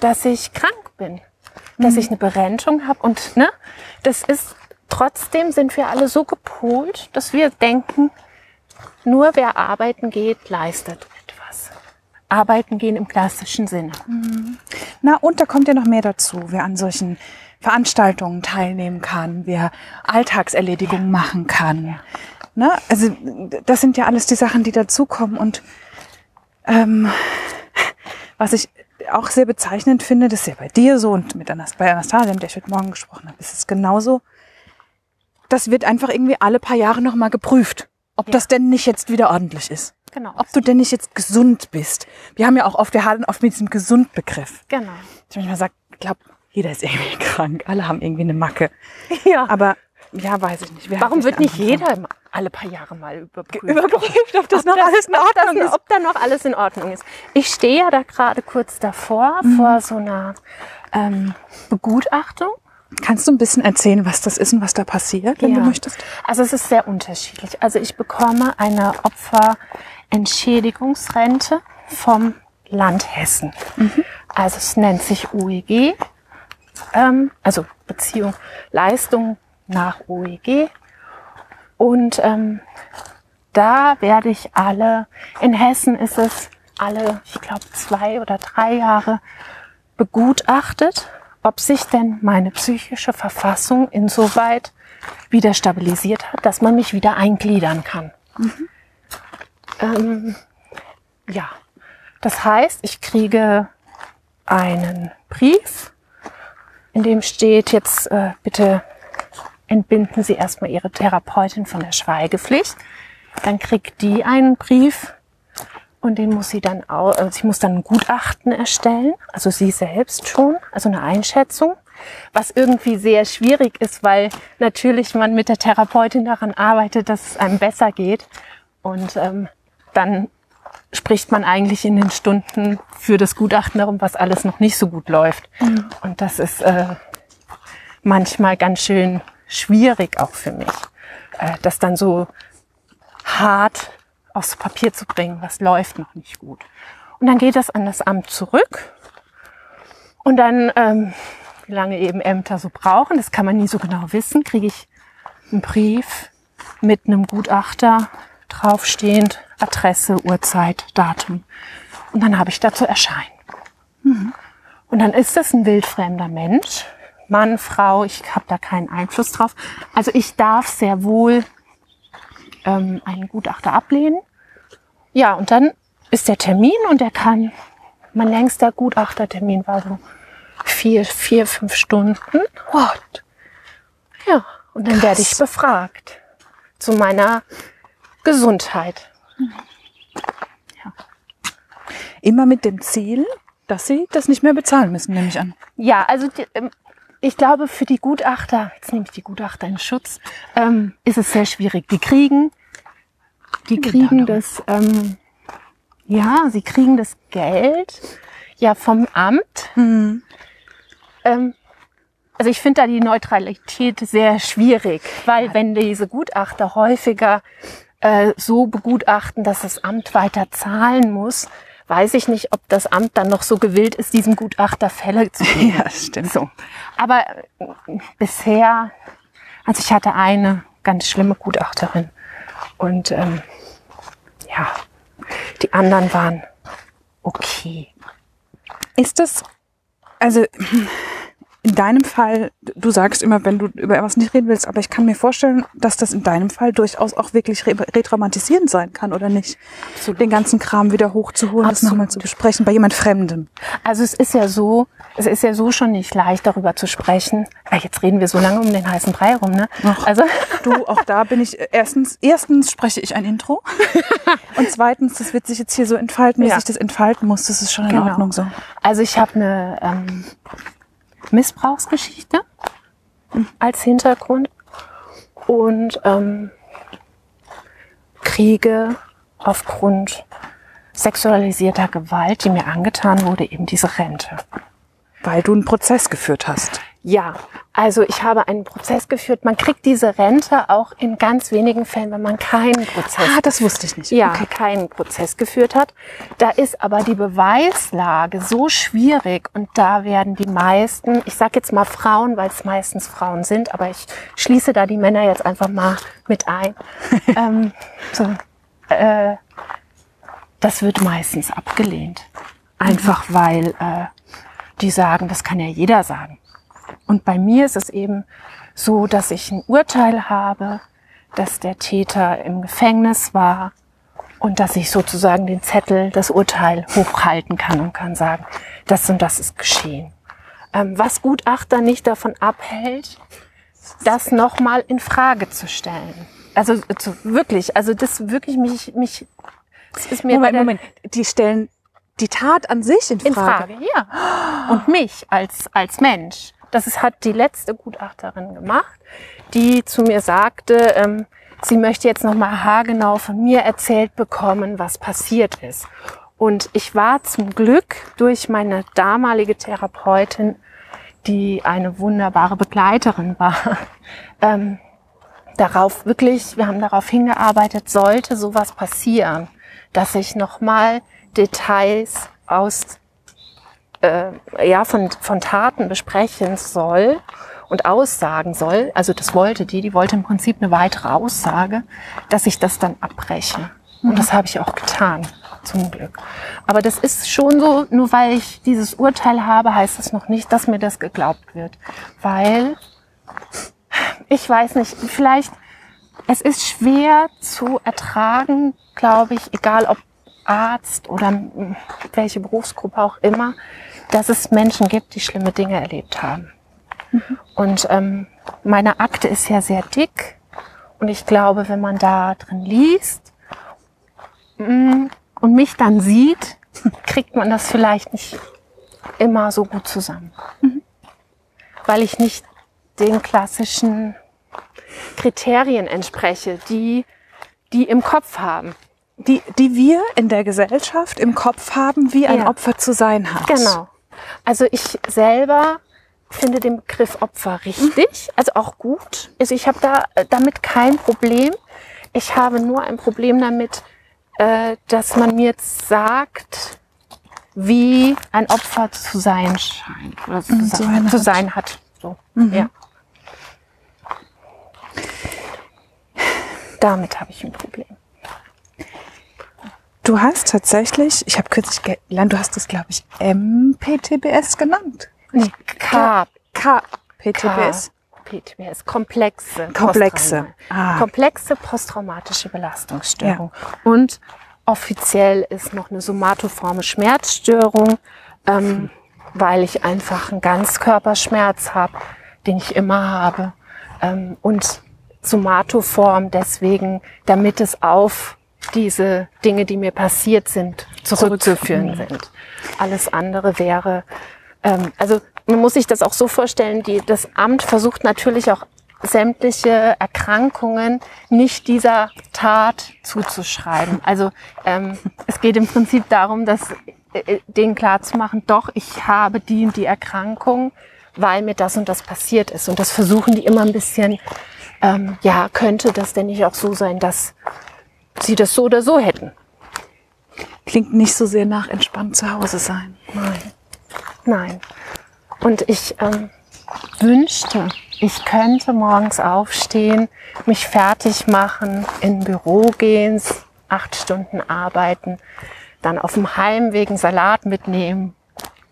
dass ich krank bin, dass ich eine Berentung habe und, ne, das ist, trotzdem sind wir alle so gepolt, dass wir denken, nur wer arbeiten geht, leistet etwas. arbeiten gehen im klassischen Sinne. Na, und da kommt ja noch mehr dazu. Wer an solchen Veranstaltungen teilnehmen kann, wer Alltagserledigungen machen kann. Ne? Also das sind ja alles die Sachen, die dazukommen. Und ähm, was ich auch sehr bezeichnend finde, das ist ja bei dir so und mit Anas bei Anastasia, mit der ich heute Morgen gesprochen habe, ist es genauso. Das wird einfach irgendwie alle paar Jahre nochmal geprüft, ob Ja. das denn nicht jetzt wieder ordentlich ist. Genau. Ob du denn nicht jetzt gesund bist. Wir haben ja auch oft, wir hadern oft mit diesem Gesundbegriff. Genau. Ich manchmal sage, ich glaube, jeder ist irgendwie krank. Alle haben irgendwie eine Macke. Ja. Aber ja, weiß ich nicht. Hat Warum wird nicht jeder alle paar Jahre mal überprüft? Überprüft, ob das noch Ob das- alles in Ordnung ist. Ob da noch alles in Ordnung ist. Ich stehe ja da gerade kurz davor, Mhm. vor so einer ähm, Begutachtung. Kannst du ein bisschen erzählen, was das ist und was da passiert, wenn Ja. du möchtest? Also es ist sehr unterschiedlich. Also ich bekomme eine Opferentschädigungsrente vom Land Hessen. Also es nennt sich OEG, ähm, also Beziehung, Leistung nach OEG. Und ähm, da werde ich alle, in Hessen ist es alle, ich glaube, zwei oder drei Jahre begutachtet, ob sich denn meine psychische Verfassung insoweit wieder stabilisiert hat, dass man mich wieder eingliedern kann. Ähm, ja, das heißt, ich kriege einen Brief, in dem steht jetzt äh, bitte entbinden Sie erstmal Ihre Therapeutin von der Schweigepflicht. Dann kriegt die einen Brief und den muss sie dann auch, also sie muss dann ein Gutachten erstellen, also sie selbst schon, also eine Einschätzung, was irgendwie sehr schwierig ist, weil natürlich man mit der Therapeutin daran arbeitet, dass es einem besser geht und ähm, dann spricht man eigentlich in den Stunden für das Gutachten darum, was alles noch nicht so gut läuft. Und das ist äh, manchmal ganz schön schwierig auch für mich, äh, das dann so hart aufs Papier zu bringen, was läuft noch nicht gut. Und dann geht das an das Amt zurück. Und dann, ähm, wie lange eben Ämter so brauchen, das kann man nie so genau wissen, kriege ich einen Brief mit einem Gutachter draufstehend, Adresse, Uhrzeit, Datum. Und dann habe ich da zu erscheinen. Und dann ist das ein wildfremder Mensch, Mann, Frau, ich habe da keinen Einfluss drauf. Also ich darf sehr wohl ähm, einen Gutachter ablehnen. Ja, und dann ist der Termin und der kann, mein längster Gutachtertermin war so vier, vier, fünf Stunden. What? Ja, und dann werde ich befragt zu meiner Gesundheit. Immer mit dem Ziel, dass sie das nicht mehr bezahlen müssen, nehme ich an. Ja, also die, ähm, ich glaube, für die Gutachter, jetzt nehme ich die Gutachter in Schutz, ähm, ist es sehr schwierig. Die kriegen, die kriegen das, ähm, ja, sie kriegen das Geld ja vom Amt. Ähm, also ich finde da die Neutralität sehr schwierig, weil wenn diese Gutachter häufiger äh, so begutachten, dass das Amt weiter zahlen muss, weiß ich nicht, ob das Amt dann noch so gewillt ist, diesem Gutachter Fälle zu geben. Ja, stimmt. So. Aber äh, bisher, also ich hatte eine ganz schlimme Gutachterin und ähm, ja, die anderen waren okay. Ist das, also in deinem Fall, du sagst immer, wenn du über etwas nicht reden willst, aber ich kann mir vorstellen, dass das in deinem Fall durchaus auch wirklich re retraumatisierend sein kann, oder nicht? Den ganzen Kram wieder hochzuholen, das nochmal zu besprechen bei jemand Fremdem. Also es ist ja so, es ist ja so schon nicht leicht, darüber zu sprechen. Ah, Jetzt reden wir so lange um den heißen Brei rum, ne? Ach. Also Du, auch da bin ich, äh, erstens, erstens spreche ich ein Intro und zweitens, das wird sich jetzt hier so entfalten, wie Ja. sich das entfalten muss, das ist schon in Genau. Ordnung so. Also ich habe eine ähm, Missbrauchsgeschichte als Hintergrund und ähm, kriege aufgrund sexualisierter Gewalt, die mir angetan wurde, eben diese Rente. Weil du einen Prozess geführt hast. Ja, also ich habe einen Prozess geführt. Man kriegt diese Rente auch in ganz wenigen Fällen, wenn man keinen Prozess Ah, das wusste ich nicht. ja, Okay. keinen Prozess geführt hat. Da ist aber die Beweislage so schwierig und da werden die meisten, ich sage jetzt mal Frauen, weil es meistens Frauen sind, aber ich schließe da die Männer jetzt einfach mal mit ein. ähm, so, äh, da das wird meistens abgelehnt. Einfach weil äh, die sagen, das kann ja jeder sagen. Und bei mir ist es eben so, dass ich ein Urteil habe, dass der Täter im Gefängnis war und dass ich sozusagen den Zettel, das Urteil hochhalten kann und kann sagen, das und das ist geschehen. Ähm, was Gutachter nicht davon abhält, das nochmal in Frage zu stellen. Also zu, wirklich, also das wirklich mich, mich, das ist mir Moment, der, Moment. Die stellen die Tat an sich in Frage. in Frage, ja. Und mich als, als Mensch. Das hat die letzte Gutachterin gemacht, die zu mir sagte, ähm, sie möchte jetzt nochmal haargenau von mir erzählt bekommen, was passiert ist. Und ich war zum Glück durch meine damalige Therapeutin, die eine wunderbare Begleiterin war, ähm, darauf wirklich, wir haben darauf hingearbeitet, sollte sowas passieren, dass ich nochmal Details aus äh, ja, von, von Taten besprechen soll und aussagen soll. Also das wollte die, die wollte im Prinzip eine weitere Aussage, dass ich das dann abbreche. Und das habe ich auch getan, zum Glück. Aber das ist schon so, nur weil ich dieses Urteil habe, heißt das noch nicht, dass mir das geglaubt wird. Weil, ich weiß nicht, vielleicht, es ist schwer zu ertragen, glaube ich, egal ob Arzt oder welche Berufsgruppe auch immer, dass es Menschen gibt, die schlimme Dinge erlebt haben. Und ähm, meine Akte ist ja sehr dick und ich glaube, wenn man da drin liest mm, und mich dann sieht, kriegt man das vielleicht nicht immer so gut zusammen. Weil ich nicht den klassischen Kriterien entspreche, die die im Kopf haben. Die, die wir in der Gesellschaft im Kopf haben, wie ein Ja. Opfer zu sein hat. Genau. Also ich selber finde den Begriff Opfer richtig, also auch gut. Also ich habe da äh, damit kein Problem. Ich habe nur ein Problem damit, äh, dass man mir jetzt sagt, wie ein Opfer zu sein scheint oder zu, Mhm, sein zu hat. sein hat. So, ja. Damit habe ich ein Problem. Du hast tatsächlich, ich habe kürzlich gelernt, du hast es, glaube ich, MPTBS genannt. Nee, K. KPTBS. PTBS, komplexe. Komplexe. Posttrauma- Ah. Komplexe posttraumatische Belastungsstörung. Und offiziell ist noch eine somatoforme Schmerzstörung, ähm, weil ich einfach einen Ganzkörperschmerz habe, den ich immer habe. Ähm, und somatoform deswegen, damit es auf diese Dinge, die mir passiert sind, zurückzuführen sind. Alles andere wäre, ähm, also man muss sich das auch so vorstellen, die, das Amt versucht natürlich auch sämtliche Erkrankungen nicht dieser Tat zuzuschreiben. Also ähm, es geht im Prinzip darum, dass äh, denen klarzumachen, doch, ich habe die und die Erkrankung, weil mir das und das passiert ist. Und das versuchen die immer ein bisschen, ähm, ja, könnte das denn nicht auch so sein, dass sie das so oder so hätten? Klingt nicht so sehr nach entspannt zu Hause sein. Nein. Nein. Und ich ähm, wünschte, ich könnte morgens aufstehen, mich fertig machen, in ein Büro gehen, acht Stunden arbeiten, dann auf dem Heimweg einen Salat mitnehmen,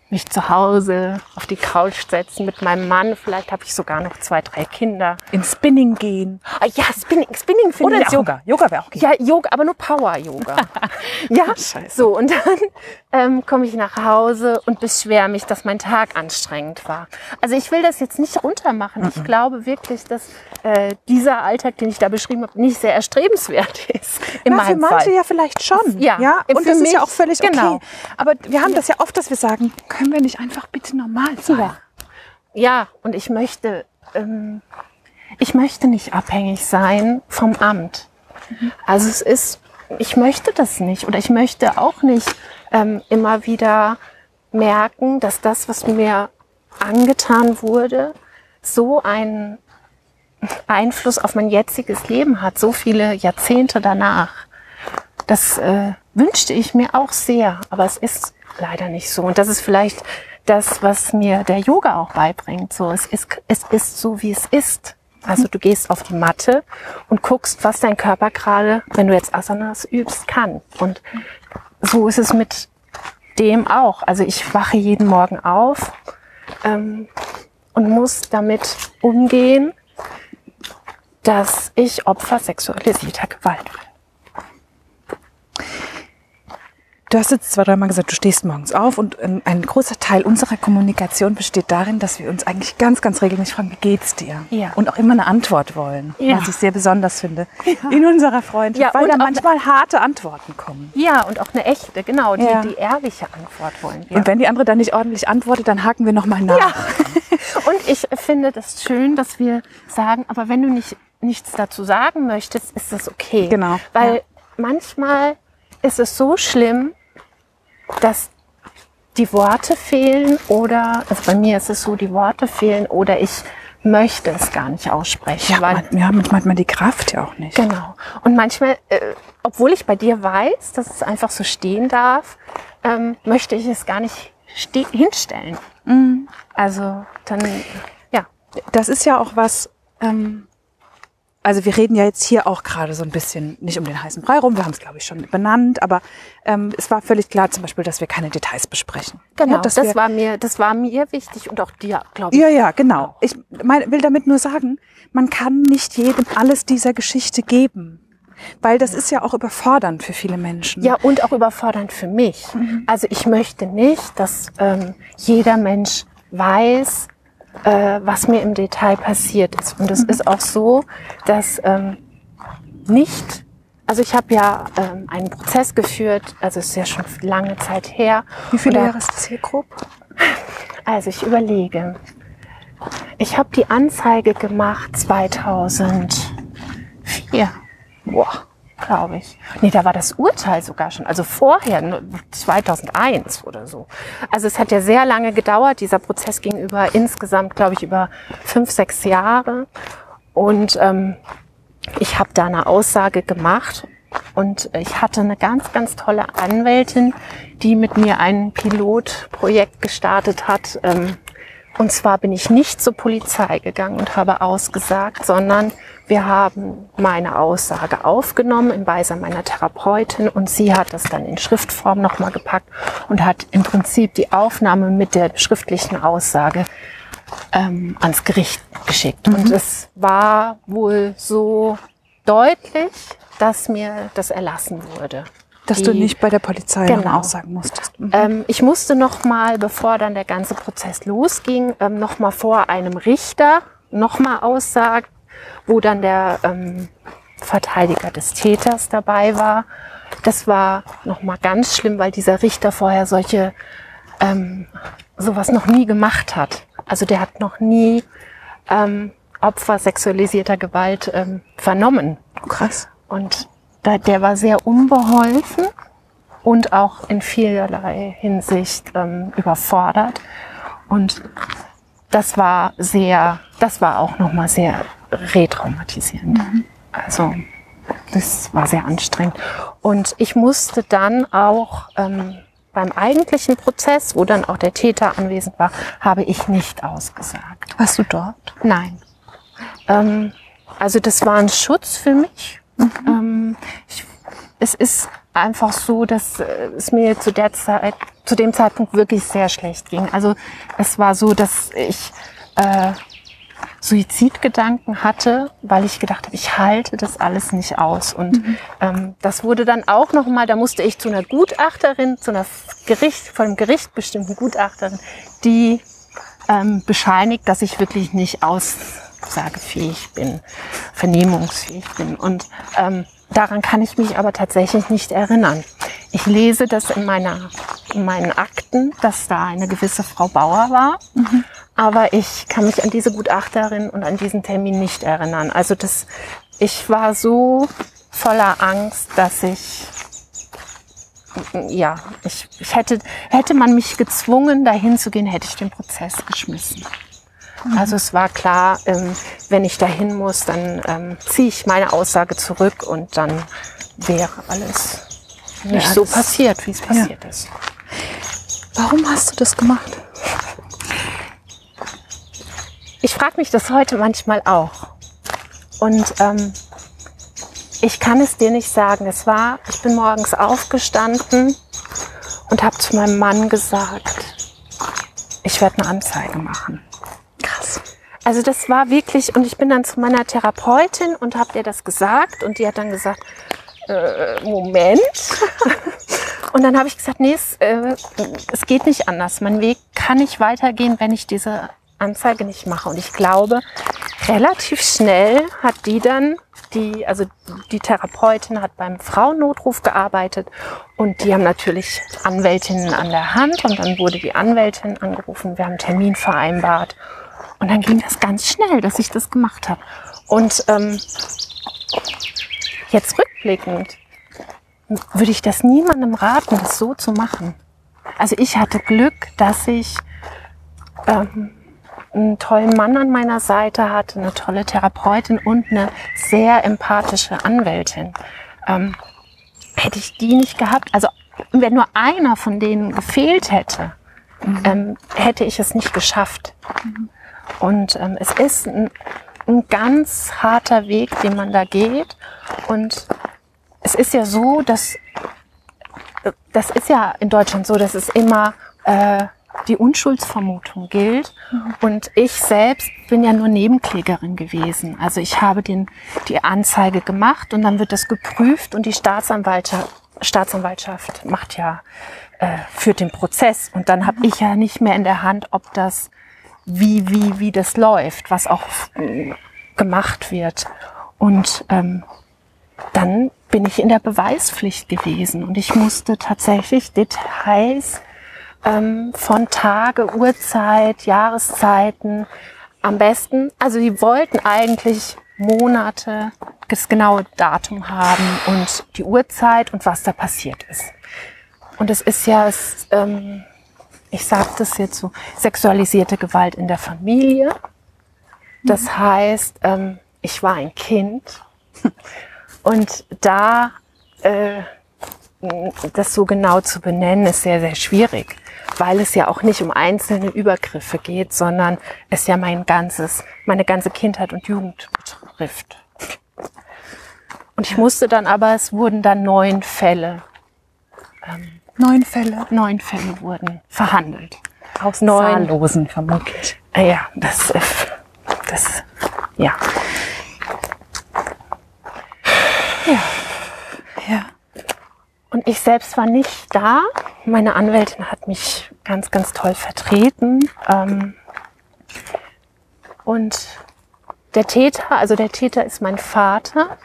mich zu Hause auf die Couch setzen mit meinem Mann. Vielleicht habe ich sogar noch zwei, drei Kinder. Ins Spinning gehen. Ah, ja, Spinning, Spinning finde Oder ich ins auch Yoga. Yoga wäre auch okay. ja, Yoga, aber nur Power-Yoga. ja, Scheiße. so und dann ähm, komme ich nach Hause und beschwere mich, dass mein Tag anstrengend war. Also ich will das jetzt nicht runtermachen. Ich glaube wirklich, dass äh, dieser Alltag, den ich da beschrieben habe, nicht sehr erstrebenswert ist. In Na, für meinem manche Fall. ja vielleicht schon. Ja, ja? für Und das ist mich- ja auch völlig genau. okay. Aber wir haben das ja oft, dass wir sagen, können wir nicht einfach bitte normal sein? Ja. Ja, und ich möchte, ähm, ich möchte nicht abhängig sein vom Amt. Also es ist, ich möchte das nicht oder ich möchte auch nicht ähm, immer wieder merken, dass das, was mir angetan wurde, so einen Einfluss auf mein jetziges Leben hat, so viele Jahrzehnte danach. Das äh, wünschte ich mir auch sehr, aber es ist leider nicht so. Und das ist vielleicht das, was mir der Yoga auch beibringt. So, es ist, es ist so, wie es ist. Also du gehst auf die Matte und guckst, was dein Körper gerade, wenn du jetzt Asanas übst, kann. Und so ist es mit dem auch. Also ich wache jeden Morgen auf ähm, und muss damit umgehen, dass ich Opfer sexualisierter Gewalt bin. Du hast jetzt zwei, dreimal gesagt, du stehst morgens auf und ein, ein großer Teil unserer Kommunikation besteht darin, dass wir uns eigentlich ganz, ganz regelmäßig fragen, wie geht's dir? Ja. Und auch immer eine Antwort wollen, Ja. was ich sehr besonders finde in unserer Freundschaft, Ja, weil da manchmal harte Antworten kommen. Ja, und auch eine echte, genau, die, Ja. die ehrliche Antwort wollen wir. Und wenn die andere dann nicht ordentlich antwortet, dann haken wir nochmal nach. Ja. Und ich finde das schön, dass wir sagen, aber wenn du nicht, nichts dazu sagen möchtest, ist das okay. Genau. Weil Ja. manchmal ist es so schlimm, dass die Worte fehlen oder, also bei mir ist es so, die Worte fehlen oder ich möchte es gar nicht aussprechen. Ja, weil, man, ja, manchmal hat man die Kraft ja auch nicht. Genau. Und manchmal, äh, obwohl ich bei dir weiß, dass es einfach so stehen darf, ähm, möchte ich es gar nicht ste- hinstellen. Mhm. Also dann, ja. Das ist ja auch was, ähm, also wir reden ja jetzt hier auch gerade so ein bisschen nicht um den heißen Brei rum, wir haben es glaube ich schon benannt, aber ähm, es war völlig klar zum Beispiel, dass wir keine Details besprechen. Genau, ja, das war mir, das war mir wichtig und auch dir, glaube ich. Ja, ja, genau. Ich mein, will damit nur sagen, man kann nicht jedem alles dieser Geschichte geben. Weil das ist ja auch überfordernd für viele Menschen. Ja, und auch überfordernd für mich. Also ich möchte nicht, dass ähm, jeder Mensch weiß, äh, was mir im Detail passiert ist. Und es ist auch so, dass ähm, nicht, also ich habe ja ähm, einen Prozess geführt, also es ist ja schon lange Zeit her. Wie viele Jahre ist das hier grob? Also ich überlege. Ich habe die Anzeige gemacht 2004. Boah, glaube ich. Nee, da war das Urteil sogar schon. Also vorher, nur 2001 oder so. Also es hat ja sehr lange gedauert. Dieser Prozess ging über insgesamt, glaube ich, über fünf, sechs Jahre. Und ähm, ich habe da eine Aussage gemacht und ich hatte eine ganz, ganz tolle Anwältin, die mit mir ein Pilotprojekt gestartet hat. Ähm, Und zwar bin ich nicht zur Polizei gegangen und habe ausgesagt, sondern wir haben meine Aussage aufgenommen im Beisein meiner Therapeutin und sie hat das dann in Schriftform nochmal gepackt und hat im Prinzip die Aufnahme mit der schriftlichen Aussage ähm, ans Gericht geschickt. Und es war wohl so deutlich, dass mir das erlassen wurde. Dass Die- du nicht bei der Polizei Genau. aussagen musstest. Mhm. ähm, ich musste noch mal, bevor dann der ganze Prozess losging, ähm, noch mal vor einem Richter noch mal aussagen, wo dann der ähm, Verteidiger des Täters dabei war. Das war noch mal ganz schlimm, weil dieser Richter vorher solche ähm, sowas noch nie gemacht hat. Also der hat noch nie ähm, Opfer sexualisierter Gewalt ähm, vernommen. Krass. Und der war sehr unbeholfen und auch in vielerlei Hinsicht ähm, überfordert. Und das war sehr, das war auch nochmal sehr retraumatisierend. Also das war sehr anstrengend. Und ich musste dann auch ähm, beim eigentlichen Prozess, wo dann auch der Täter anwesend war, habe ich nicht ausgesagt. Warst du dort? Nein. Ähm, also das war ein Schutz für mich. Ähm, ich, es ist einfach so, dass äh, es mir zu der Zeit, zu dem Zeitpunkt wirklich sehr schlecht ging. Also es war so, dass ich äh, Suizidgedanken hatte, weil ich gedacht habe, ich halte das alles nicht aus. Und ähm, das wurde dann auch nochmal, da musste ich zu einer Gutachterin, zu einer Gericht, von einem Gericht bestimmten Gutachterin, die ähm, bescheinigt, dass ich wirklich nicht aussagefähig bin, vernehmungsfähig bin. Und ähm, daran kann ich mich aber tatsächlich nicht erinnern. Ich lese das in, meiner, in meinen Akten, dass da eine gewisse Frau Bauer war. Aber ich kann mich an diese Gutachterin und an diesen Termin nicht erinnern. Also das, ich war so voller Angst, dass ich ja, ich, ich hätte, hätte man mich gezwungen, dahin zu gehen, hätte ich den Prozess geschmissen. Also es war klar, ähm, wenn ich dahin muss, dann ähm, ziehe ich meine Aussage zurück und dann wäre alles nicht Ja, so passiert, wie es passiert ist. Warum hast du das gemacht? Ich frage mich das heute manchmal auch. Und ähm, Ich kann es dir nicht sagen. Es war, ich bin morgens aufgestanden und habe zu meinem Mann gesagt, ich werde eine Anzeige machen. Also das war wirklich, und ich bin dann zu meiner Therapeutin und habe ihr das gesagt und die hat dann gesagt, äh, Moment. und dann habe ich gesagt, nee, es, äh, es geht nicht anders. Mein Weg kann nicht weitergehen, wenn ich diese Anzeige nicht mache. Und ich glaube, relativ schnell hat die dann, die, also die Therapeutin hat beim Frauennotruf gearbeitet und die haben natürlich Anwältinnen an der Hand und dann wurde die Anwältin angerufen, wir haben einen Termin vereinbart und dann ging das ganz schnell, dass ich das gemacht habe. Und ähm, jetzt rückblickend würde ich das niemandem raten, das so zu machen. Also ich hatte Glück, dass ich ähm, einen tollen Mann an meiner Seite hatte, eine tolle Therapeutin und eine sehr empathische Anwältin. Ähm, hätte ich die nicht gehabt, also wenn nur einer von denen gefehlt hätte, mhm. ähm, hätte ich es nicht geschafft. Mhm. Und ähm, es ist ein, ein ganz harter Weg, den man da geht. Und es ist ja so, dass das ist ja in Deutschland so, dass es immer äh, die Unschuldsvermutung gilt. Mhm. Und ich selbst bin ja nur Nebenklägerin gewesen. Also ich habe den, die Anzeige gemacht und dann wird das geprüft und die Staatsanwaltschaft, Staatsanwaltschaft macht ja, äh, führt den Prozess. Und dann habe ich ja nicht mehr in der Hand, ob das, wie, wie, wie das läuft, was auch äh, gemacht wird. Und ähm, dann bin ich in der Beweispflicht gewesen und ich musste tatsächlich Details ähm, von Tage, Uhrzeit, Jahreszeiten. Am besten, also die wollten eigentlich Monate, das genaue Datum haben und die Uhrzeit und was da passiert ist. Und es ist ja, es, ähm, ich sage das jetzt so, sexualisierte Gewalt in der Familie. Das mhm. heißt, ähm, ich war ein Kind und da äh, das so genau zu benennen, ist sehr, sehr schwierig weil es ja auch nicht um einzelne Übergriffe geht, sondern es ja mein ganzes, meine ganze Kindheit und Jugend betrifft. Und ich musste dann aber, es wurden dann neun Fälle. Ähm, neun Fälle? Neun Fälle wurden verhandelt. Aus neun. Zahllosen vermutlich. Ja, das, das, ja. Ja. Ja. Und ich selbst war nicht da. Meine Anwältin hat mich ganz, ganz toll vertreten. Ähm, und der Täter, also der Täter ist mein Vater.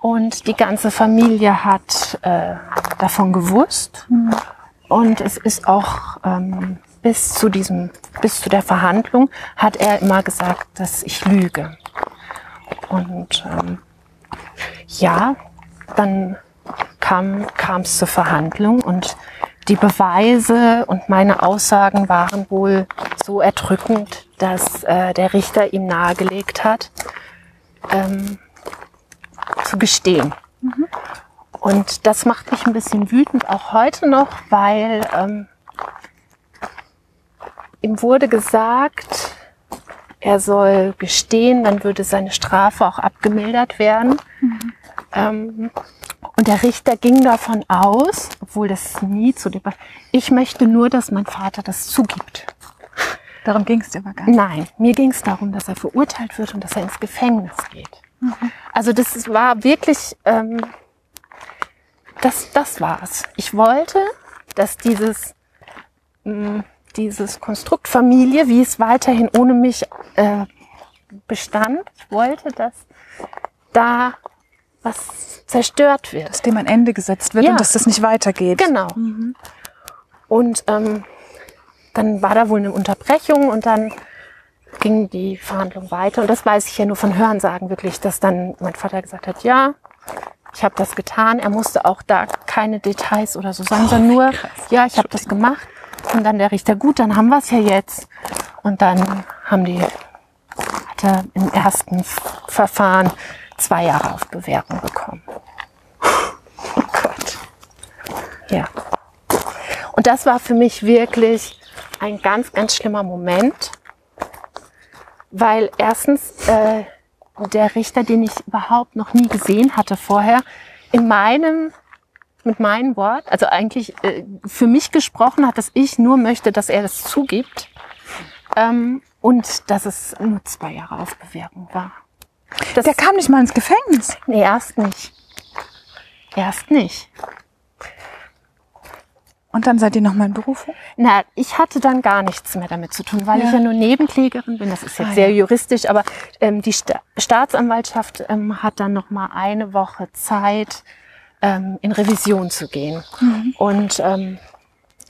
Und die ganze Familie hat äh, davon gewusst. Und es ist auch ähm, bis zu diesem, bis zu der Verhandlung hat er immer gesagt, dass ich lüge. Und ähm, ja, dann kam es zur Verhandlung und die Beweise und meine Aussagen waren wohl so erdrückend, dass äh, der Richter ihm nahegelegt hat, ähm, zu gestehen. Mhm. Und das macht mich ein bisschen wütend, auch heute noch, weil ähm, ihm wurde gesagt, er soll gestehen, dann würde seine Strafe auch abgemildert werden. Mhm. Ähm, und der Richter ging davon aus, obwohl das nie zu dem, ich möchte nur, dass mein Vater das zugibt. Darum ging es dir aber gar nicht. Nein, mir ging es darum, dass er verurteilt wird und dass er ins Gefängnis geht. Mhm. Also das war wirklich, ähm, das, das war's. Ich wollte, dass dieses, mh, mm, dieses Konstrukt Familie, wie es weiterhin ohne mich äh, bestand, wollte, dass da was zerstört wird. Dass dem ein Ende gesetzt wird ja. und dass das nicht weitergeht. Genau. Mhm. Und ähm, dann war da wohl eine Unterbrechung und dann ging die Verhandlung weiter. Und das weiß ich ja nur von Hörensagen wirklich, dass dann mein Vater gesagt hat, ja, ich habe das getan. Er musste auch da keine Details oder so sagen, oh, sondern nur, ja, ich habe das gemacht. Und dann der Richter, gut, dann haben wir es ja jetzt. Und dann haben die, hat er im ersten Verfahren zwei Jahre auf Bewährung bekommen. Oh Gott. Ja. Und das war für mich wirklich ein ganz, ganz schlimmer Moment, weil erstens äh, der Richter, den ich überhaupt noch nie gesehen hatte vorher, in meinem mit meinem Wort, also eigentlich äh, für mich gesprochen hat, dass ich nur möchte, dass er das zugibt ähm, und dass es nur zwei Jahre auf Bewährung war. Das, Der kam nicht mal ins Gefängnis. nee, erst nicht. Erst nicht. Und dann seid ihr nochmal in Berufung? Na, ich hatte dann gar nichts mehr damit zu tun, weil Ja. ich ja nur Nebenklägerin bin. Das ist jetzt Ah, sehr ja. juristisch, aber ähm, die Sta Staatsanwaltschaft ähm, hat dann noch mal eine Woche Zeit, ähm, in Revision zu gehen. Mhm. Und ähm,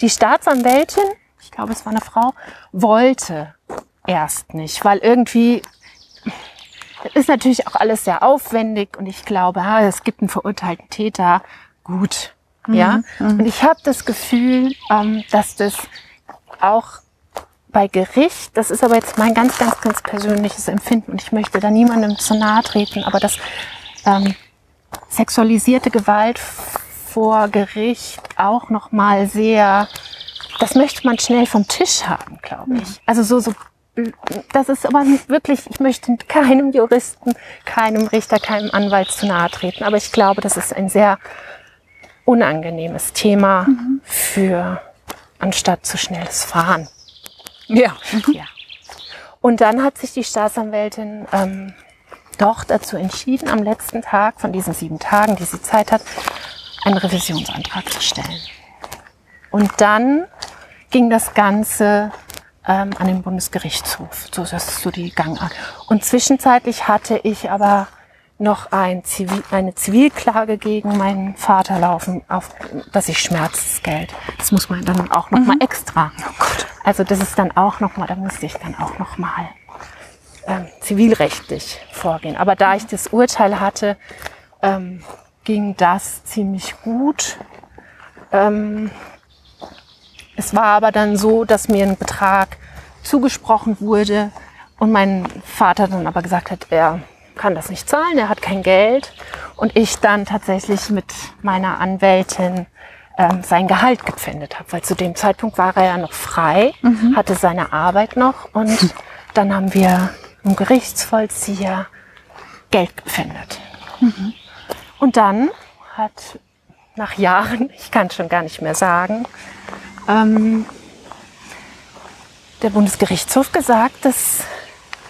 die Staatsanwältin, ich glaube, es war eine Frau, wollte erst nicht, weil irgendwie das ist natürlich auch alles sehr aufwendig und ich glaube, ah, es gibt einen verurteilten Täter. Gut, ja. Und ich habe das Gefühl, ähm, dass das auch bei Gericht, das ist aber jetzt mein ganz, ganz, ganz persönliches Empfinden und ich möchte da niemandem zu nahe treten, aber dass ähm, sexualisierte Gewalt vor Gericht auch noch mal sehr, das möchte man schnell vom Tisch haben, glaube ich. Also so, so, das ist aber wirklich, ich möchte keinem Juristen, keinem Richter, keinem Anwalt zu nahe treten, aber ich glaube, das ist ein sehr unangenehmes Thema für anstatt zu schnelles Fahren. Ja. Ja. Und dann hat sich die Staatsanwältin ähm, doch dazu entschieden, am letzten Tag von diesen sieben Tagen, die sie Zeit hat, einen Revisionsantrag zu stellen. Und dann ging das Ganze ähm, an den Bundesgerichtshof. So, das ist so die Gangart. Und zwischenzeitlich hatte ich aber noch ein Zivil, eine Zivilklage gegen meinen Vater laufen, auf, dass ich Schmerzensgeld. Das muss man dann auch noch mal extra. Oh Gott. Also das ist dann auch noch mal, da musste ich dann auch noch mal ähm, zivilrechtlich vorgehen. Aber da ich das Urteil hatte, ähm, ging das ziemlich gut. Ähm, es war aber dann so, dass mir ein Betrag zugesprochen wurde und mein Vater dann aber gesagt hat, er kann das nicht zahlen, er hat kein Geld. Und ich dann tatsächlich mit meiner Anwältin ähm, sein Gehalt gepfändet habe, weil zu dem Zeitpunkt war er ja noch frei, hatte seine Arbeit noch und dann haben wir im Gerichtsvollzieher Geld gepfändet. Und dann hat nach Jahren, ich kann schon gar nicht mehr sagen, ähm, der Bundesgerichtshof gesagt, das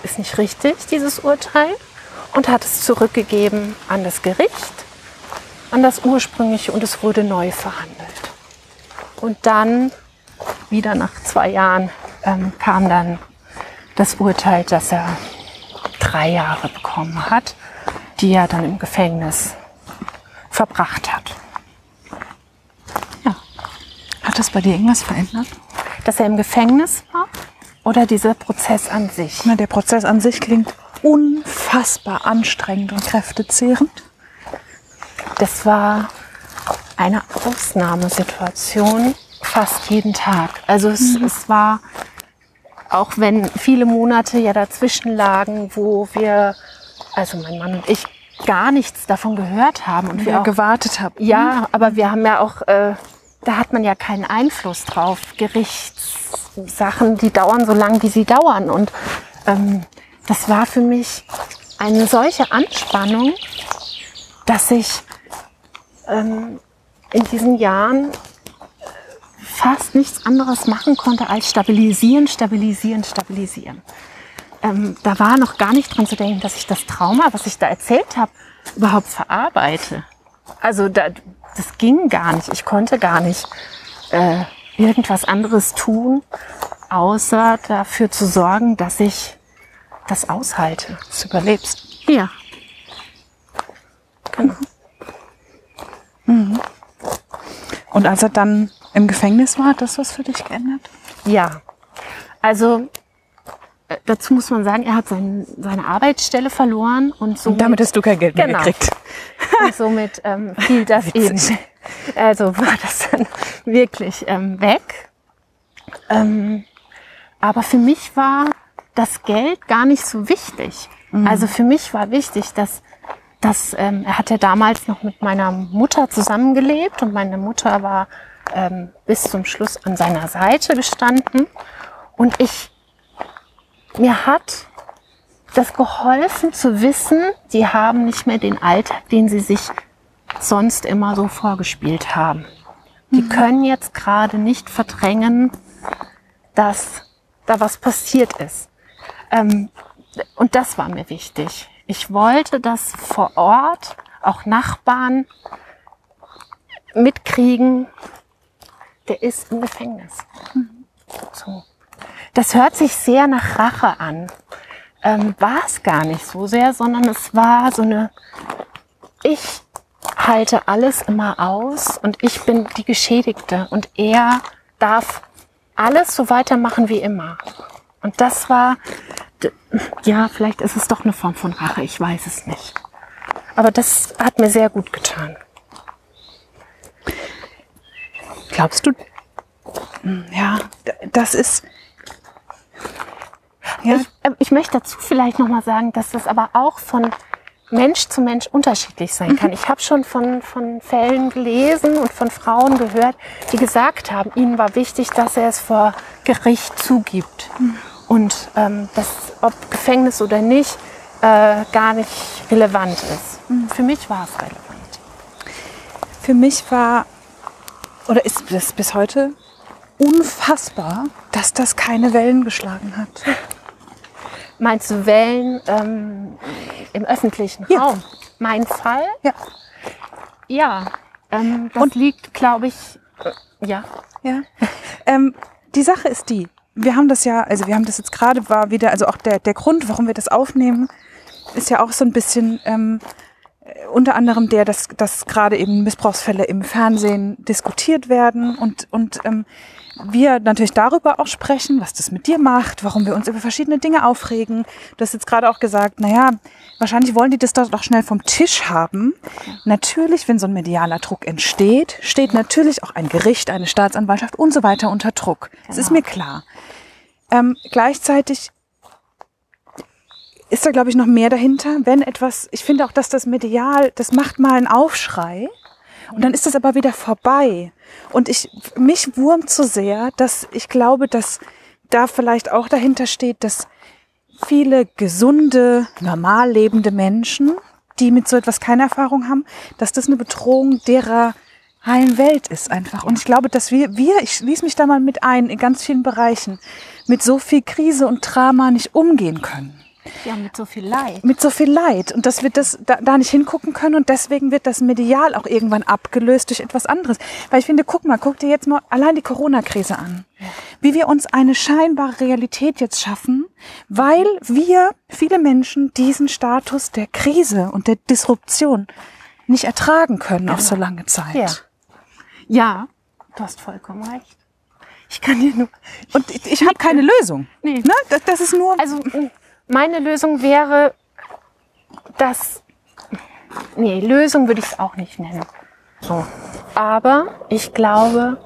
ist nicht richtig, dieses Urteil, und hat es zurückgegeben an das Gericht, an das ursprüngliche, und es wurde neu verhandelt. Und dann, wieder nach zwei Jahren, ähm, kam dann das Urteil, dass er drei Jahre bekommen hat, die er dann im Gefängnis verbracht hat. Ja. Hat das bei dir irgendwas verändert? Dass er im Gefängnis war oder dieser Prozess an sich? Na, der Prozess an sich klingt unfassbar anstrengend und kräftezehrend. Das war eine Ausnahmesituation fast jeden Tag. Also es, es war, auch wenn viele Monate ja dazwischen lagen, wo wir, also mein Mann und ich, gar nichts davon gehört haben. Und wir Wir auch, gewartet haben. ja, aber wir haben ja auch, äh, da hat man ja keinen Einfluss drauf. Gerichtssachen, die dauern so lang, wie sie dauern. Und ähm, das war für mich eine solche Anspannung, dass ich ähm, in diesen Jahren fast nichts anderes machen konnte als stabilisieren, stabilisieren, stabilisieren. Ähm, da war noch gar nicht dran zu denken, dass ich das Trauma, was ich da erzählt habe, überhaupt verarbeite. Also da, das ging gar nicht. Ich konnte gar nicht äh, irgendwas anderes tun, außer dafür zu sorgen, dass ich das aushalte. Du überlebst. Ja. Genau. Und als er dann im Gefängnis war, hat das was für dich geändert? Ja, also äh, dazu muss man sagen, er hat sein, seine Arbeitsstelle verloren und somit, Und damit hast du kein Geld mehr Genau. gekriegt. und somit ähm, fiel das eben. Also war das dann wirklich ähm, weg. Ähm, aber für mich war das Geld gar nicht so wichtig. Also für mich war wichtig, dass dass ähm, er hat ja damals noch mit meiner Mutter zusammengelebt und meine Mutter war ähm, bis zum Schluss an seiner Seite gestanden und ich mir hat das geholfen zu wissen, die haben nicht mehr den Alltag, den sie sich sonst immer so vorgespielt haben. Die können jetzt gerade nicht verdrängen, dass da was passiert ist. Ähm, und das war mir wichtig. Ich wollte, dass vor Ort auch Nachbarn mitkriegen, der ist im Gefängnis. So. Das hört sich sehr nach Rache an. Ähm, war es gar nicht so sehr, sondern es war so eine, ich halte alles immer aus und ich bin die Geschädigte und er darf alles so weitermachen wie immer. Und das war, ja, vielleicht ist es doch eine Form von Rache, ich weiß es nicht. Aber das hat mir sehr gut getan. Glaubst du, ja, das ist, ja. Ich, äh, ich möchte dazu vielleicht nochmal sagen, dass das aber auch von Mensch zu Mensch unterschiedlich sein kann. Mhm. Ich habe schon von, von Fällen gelesen und von Frauen gehört, die gesagt haben, ihnen war wichtig, dass er es vor Gericht zugibt. Mhm. Und ähm, dass, ob Gefängnis oder nicht, äh, gar nicht relevant ist. Mhm. Für mich war es relevant. Für mich war, oder ist das bis heute unfassbar, dass das keine Wellen geschlagen hat. Meinst du Wellen ähm, im öffentlichen ja. Raum? Mein Fall? Ja. Ja, ähm, das Und liegt, glaube ich, äh, ja. Ja. ähm, die Sache ist die, wir haben das ja, also wir haben das jetzt gerade war wieder, also auch der, der Grund, warum wir das aufnehmen, ist ja auch so ein bisschen ähm, äh, unter anderem der, dass, dass gerade eben Missbrauchsfälle im Fernsehen diskutiert werden und, und ähm, wir natürlich darüber auch sprechen, was das mit dir macht, warum wir uns über verschiedene Dinge aufregen. Du hast jetzt gerade auch gesagt, naja, wahrscheinlich wollen die das doch schnell vom Tisch haben. Natürlich, wenn so ein medialer Druck entsteht, steht natürlich auch ein Gericht, eine Staatsanwaltschaft und so weiter unter Druck. Das genau. ist mir klar. Ähm, gleichzeitig ist da, glaube ich, noch mehr dahinter. Wenn etwas, ich finde auch, dass das medial, das macht mal einen Aufschrei. Und dann ist das aber wieder vorbei. Und ich, mich wurmt so sehr, dass ich glaube, dass da vielleicht auch dahinter steht, dass viele gesunde, normal lebende Menschen, die mit so etwas keine Erfahrung haben, dass das eine Bedrohung derer heilen Welt ist einfach. Und ich glaube, dass wir, wir, ich schließe mich da mal mit ein, in ganz vielen Bereichen, mit so viel Krise und Drama nicht umgehen können. Ja, mit so viel Leid. Mit so viel Leid. Und dass wir das da, da nicht hingucken können und deswegen wird das medial auch irgendwann abgelöst durch etwas anderes. Weil ich finde, guck mal, guck dir jetzt mal allein die Corona-Krise an. Ja. Wie wir uns eine scheinbare Realität jetzt schaffen, weil wir, viele Menschen, diesen Status der Krise und der Disruption nicht ertragen können genau. auf so lange Zeit. Ja. ja, du hast vollkommen recht. Ich kann dir nur. Und ich, ich habe keine Lösung. Nee. Ne? Das, das ist nur. Also meine Lösung wäre, dass, nee, Lösung würde ich es auch nicht nennen. So. Aber ich glaube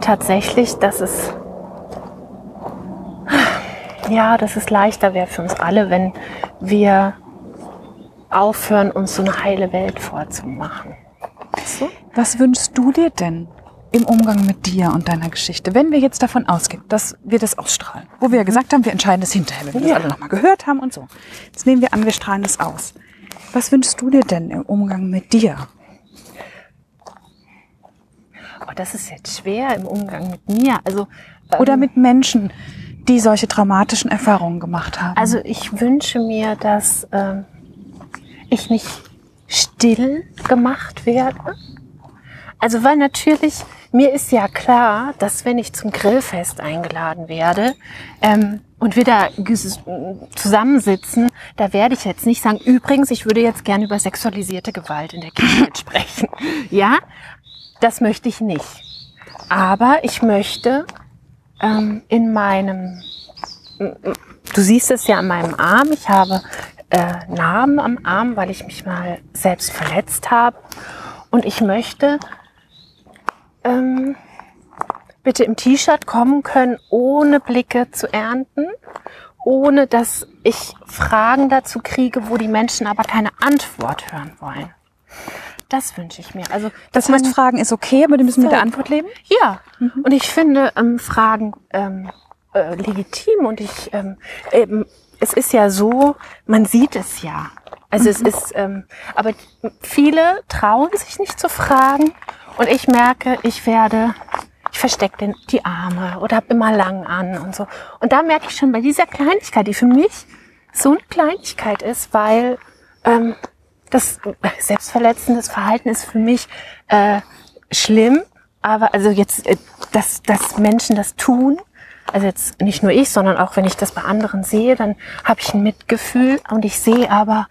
tatsächlich, dass es, ja, dass es leichter wäre für uns alle, wenn wir aufhören, uns so eine heile Welt vorzumachen. So? Was wünschst du dir denn im Umgang mit dir und deiner Geschichte, wenn wir jetzt davon ausgehen, dass wir das ausstrahlen, wo wir ja gesagt haben, wir entscheiden das hinterher, wenn wir ja. das alle nochmal gehört haben und so. Jetzt nehmen wir an, wir strahlen das aus. Was wünschst du dir denn im Umgang mit dir? Oh, das ist jetzt schwer im Umgang mit mir. Also ähm, oder mit Menschen, die solche traumatischen Erfahrungen gemacht haben. Also ich wünsche mir, dass ähm, ich nicht still gemacht werde. Also weil natürlich mir ist ja klar, dass wenn ich zum Grillfest eingeladen werde ähm, und wir da zusammensitzen, da werde ich jetzt nicht sagen, übrigens, ich würde jetzt gerne über sexualisierte Gewalt in der Kindheit sprechen. Ja, das möchte ich nicht. Aber ich möchte ähm, in meinem, du siehst es ja an meinem Arm, ich habe äh, Narben am Arm, weil ich mich mal selbst verletzt habe. Und ich möchte ähm, bitte im T-Shirt kommen können, ohne Blicke zu ernten, ohne dass ich Fragen dazu kriege, wo die Menschen aber keine Antwort hören wollen. Das wünsche ich mir. Also, das heißt, man, Fragen ist okay, aber die müssen so, mit der Antwort leben? Ja. Mhm. Und ich finde ähm, Fragen ähm, äh, legitim und ich ähm, eben es ist ja so, man sieht es ja. Also es ist, ähm, aber viele trauen sich nicht zu fragen und ich merke, ich werde, ich verstecke die Arme oder habe immer lang an und so. Und da merke ich schon bei dieser Kleinigkeit, die für mich so eine Kleinigkeit ist, weil ähm, das selbstverletzendes Verhalten ist für mich äh, schlimm, aber also jetzt, äh, dass, dass Menschen das tun, also jetzt nicht nur ich, sondern auch wenn ich das bei anderen sehe, dann habe ich ein Mitgefühl und ich sehe aber,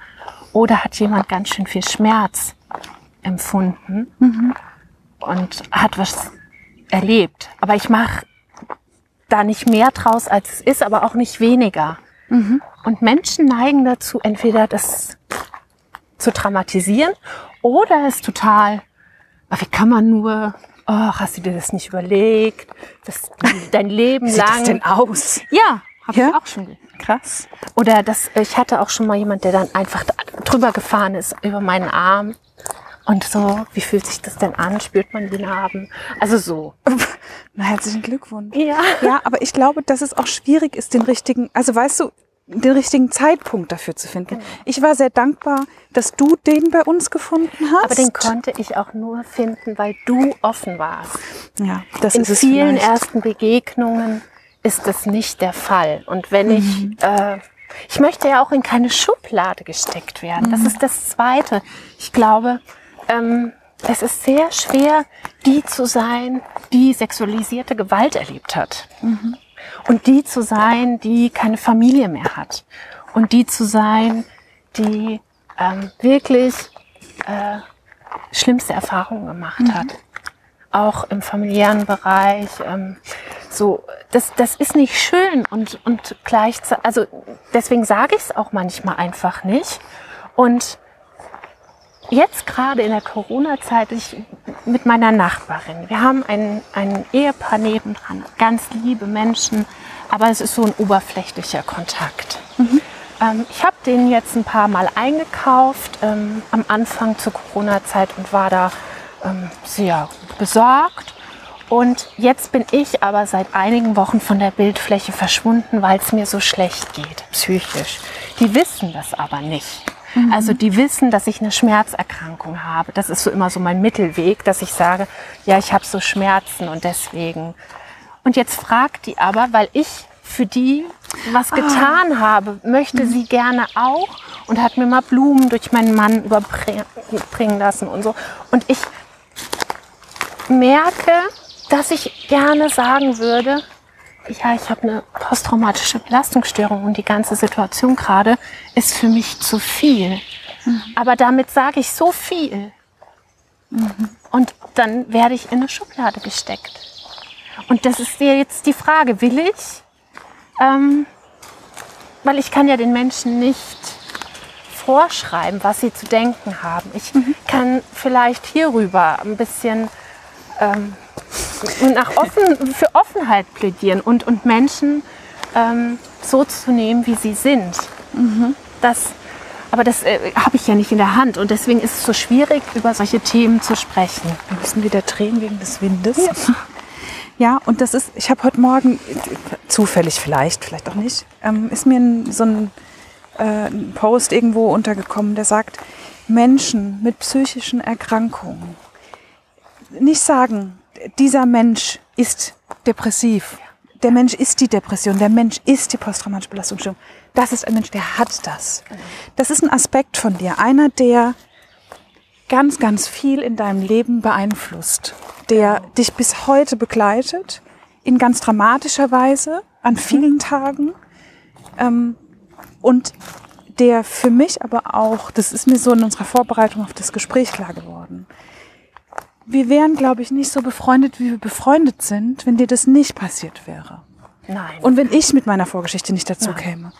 oder oh, hat jemand ganz schön viel Schmerz empfunden mhm. Und hat was erlebt. Aber ich mache da nicht mehr draus, als es ist, aber auch nicht weniger. Mhm. Und Menschen neigen dazu, entweder das zu dramatisieren oder es total, wie kann man nur, oh, hast du dir das nicht überlegt? Das, dein Leben Wie lang. Sieht das denn aus? Ja, habe Ja? ich auch schon. Krass. Oder das, ich hatte auch schon mal jemand, der dann einfach drüber gefahren ist über meinen Arm. Und so, wie fühlt sich das denn an? Spürt man die Narben? Also so. Na, herzlichen Glückwunsch. Ja. Ja, aber ich glaube, dass es auch schwierig ist, den richtigen, also weißt du, den richtigen Zeitpunkt dafür zu finden. Genau. Ich war sehr dankbar, dass du den bei uns gefunden hast. Aber den konnte ich auch nur finden, weil du offen warst. ja, das In ist es vielen vielleicht. ersten Begegnungen ist das nicht der Fall. Und wenn Mhm. ich, äh, ich möchte ja auch in keine Schublade gesteckt werden. Mhm. Das ist das Zweite. Ich glaube, ähm, es ist sehr schwer, die zu sein, die sexualisierte Gewalt erlebt hat. Mhm. Und die zu sein, die keine Familie mehr hat. Und die zu sein, die ähm, wirklich äh, schlimmste Erfahrungen gemacht hat. Auch im familiären Bereich. Ähm, so, das, das ist nicht schön und, und gleichzeitig, also deswegen sage ich es auch manchmal einfach nicht. Und jetzt gerade in der Corona-Zeit ich mit meiner Nachbarin. Wir haben ein, ein Ehepaar nebendran, ganz liebe Menschen, aber es ist so ein oberflächlicher Kontakt. Ähm, ich habe den jetzt ein paar Mal eingekauft ähm, am Anfang zur Corona-Zeit und war da ähm, sehr besorgt. Und jetzt bin ich aber seit einigen Wochen von der Bildfläche verschwunden, weil es mir so schlecht geht, psychisch. Die wissen das aber nicht. Also die wissen, dass ich eine Schmerzerkrankung habe. Das ist so immer so mein Mittelweg, dass ich sage, ja, ich habe so Schmerzen und deswegen. Und jetzt fragt die aber, weil ich für die was getan habe, möchte sie gerne auch und hat mir mal Blumen durch meinen Mann überbringen lassen und so. Und ich merke, dass ich gerne sagen würde, ja, ich habe eine posttraumatische Belastungsstörung und die ganze Situation gerade ist für mich zu viel. Aber damit sage ich so viel. Und dann werde ich in eine Schublade gesteckt. Und das ist ja jetzt die Frage, will ich? Ähm, weil ich kann ja den Menschen nicht vorschreiben, was sie zu denken haben. Ich kann vielleicht hierüber ein bisschen ähm, nach offen, für Offenheit plädieren und, und Menschen ähm, so zu nehmen, wie sie sind. Das, aber das äh, habe ich ja nicht in der Hand und deswegen ist es so schwierig, über solche Themen zu sprechen. Wir müssen wieder drehen wegen des Windes. Ja, und das ist, ich habe heute Morgen, zufällig vielleicht, vielleicht auch nicht, ähm, ist mir ein, so ein, äh, ein Post irgendwo untergekommen, der sagt, Menschen mit psychischen Erkrankungen nicht sagen, dieser Mensch ist depressiv. Der Mensch ist die Depression, der Mensch ist die posttraumatische Belastungsstörung. Das ist ein Mensch, der hat das. Das ist ein Aspekt von dir, einer, der ganz, ganz viel in deinem Leben beeinflusst, der dich bis heute begleitet, in ganz dramatischer Weise, an vielen Tagen. Ähm, und der für mich aber auch, das ist mir so in unserer Vorbereitung auf das Gespräch klar geworden, wir wären, glaube ich, nicht so befreundet, wie wir befreundet sind, wenn dir das nicht passiert wäre. Nein. Und wenn ich mit meiner Vorgeschichte nicht dazu käme.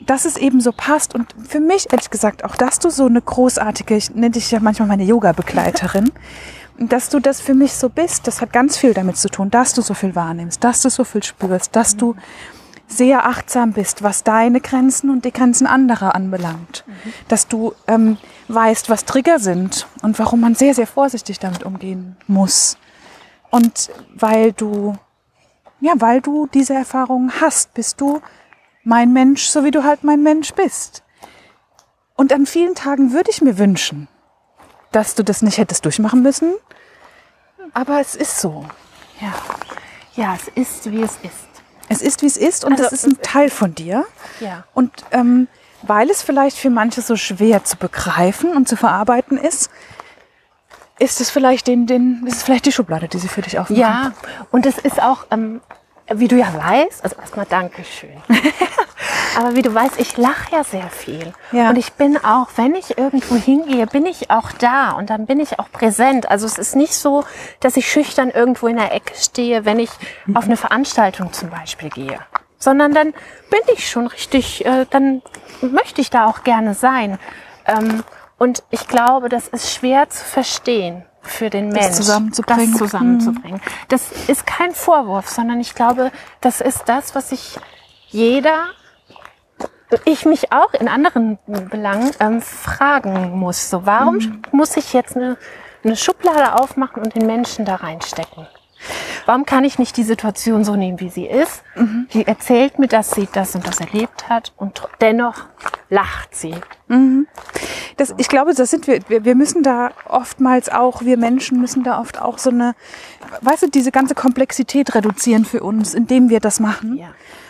Dass es eben so passt und für mich ehrlich gesagt auch, dass du so eine großartige, ich nenne dich ja manchmal meine Yoga-Begleiterin, dass du das für mich so bist, das hat ganz viel damit zu tun, dass du so viel wahrnimmst, dass du so viel spürst, dass du sehr achtsam bist, was deine Grenzen und die Grenzen anderer anbelangt. Dass du ähm, weißt, was Trigger sind und warum man sehr, sehr vorsichtig damit umgehen muss. Und weil du, ja, weil du diese Erfahrungen hast, bist du mein Mensch, so wie du halt mein Mensch bist. Und an vielen Tagen würde ich mir wünschen, dass du das nicht hättest durchmachen müssen. Aber es ist so. Ja. Ja, es ist, wie es ist. Es ist, wie es ist und Also, es ist ein Teil von dir. Ja. Und ähm, weil es vielleicht für manche so schwer zu begreifen und zu verarbeiten ist, ist es vielleicht den, den, ist es vielleicht die Schublade, die sie für dich aufmachen. Ja, und es ist auch, ähm, wie du ja weißt, also erstmal Dankeschön. Aber wie du weißt, ich lache ja sehr viel. Ja. Und ich bin auch, wenn ich irgendwo hingehe, bin ich auch da und dann bin ich auch präsent. Also es ist nicht so, dass ich schüchtern irgendwo in der Ecke stehe, wenn ich auf eine Veranstaltung zum Beispiel gehe. Sondern dann bin ich schon richtig, äh, dann möchte ich da auch gerne sein. Ähm, und ich glaube, das ist schwer zu verstehen für den Mensch. zusammenzubringen. Das zusammenzubringen. Das ist kein Vorwurf, sondern ich glaube, das ist das, was sich jeder, ich mich auch in anderen Belangen ähm, fragen muss. So, warum muss ich jetzt eine, eine Schublade aufmachen und den Menschen da reinstecken? Warum kann ich nicht die Situation so nehmen, wie sie ist? Die erzählt mir, dass sie das und das erlebt hat und dennoch lacht sie. Das, ich glaube, das sind wir, wir. Wir müssen da oftmals auch, wir Menschen müssen da oft auch so eine, weißt du, diese ganze Komplexität reduzieren für uns, indem wir das machen. Ja.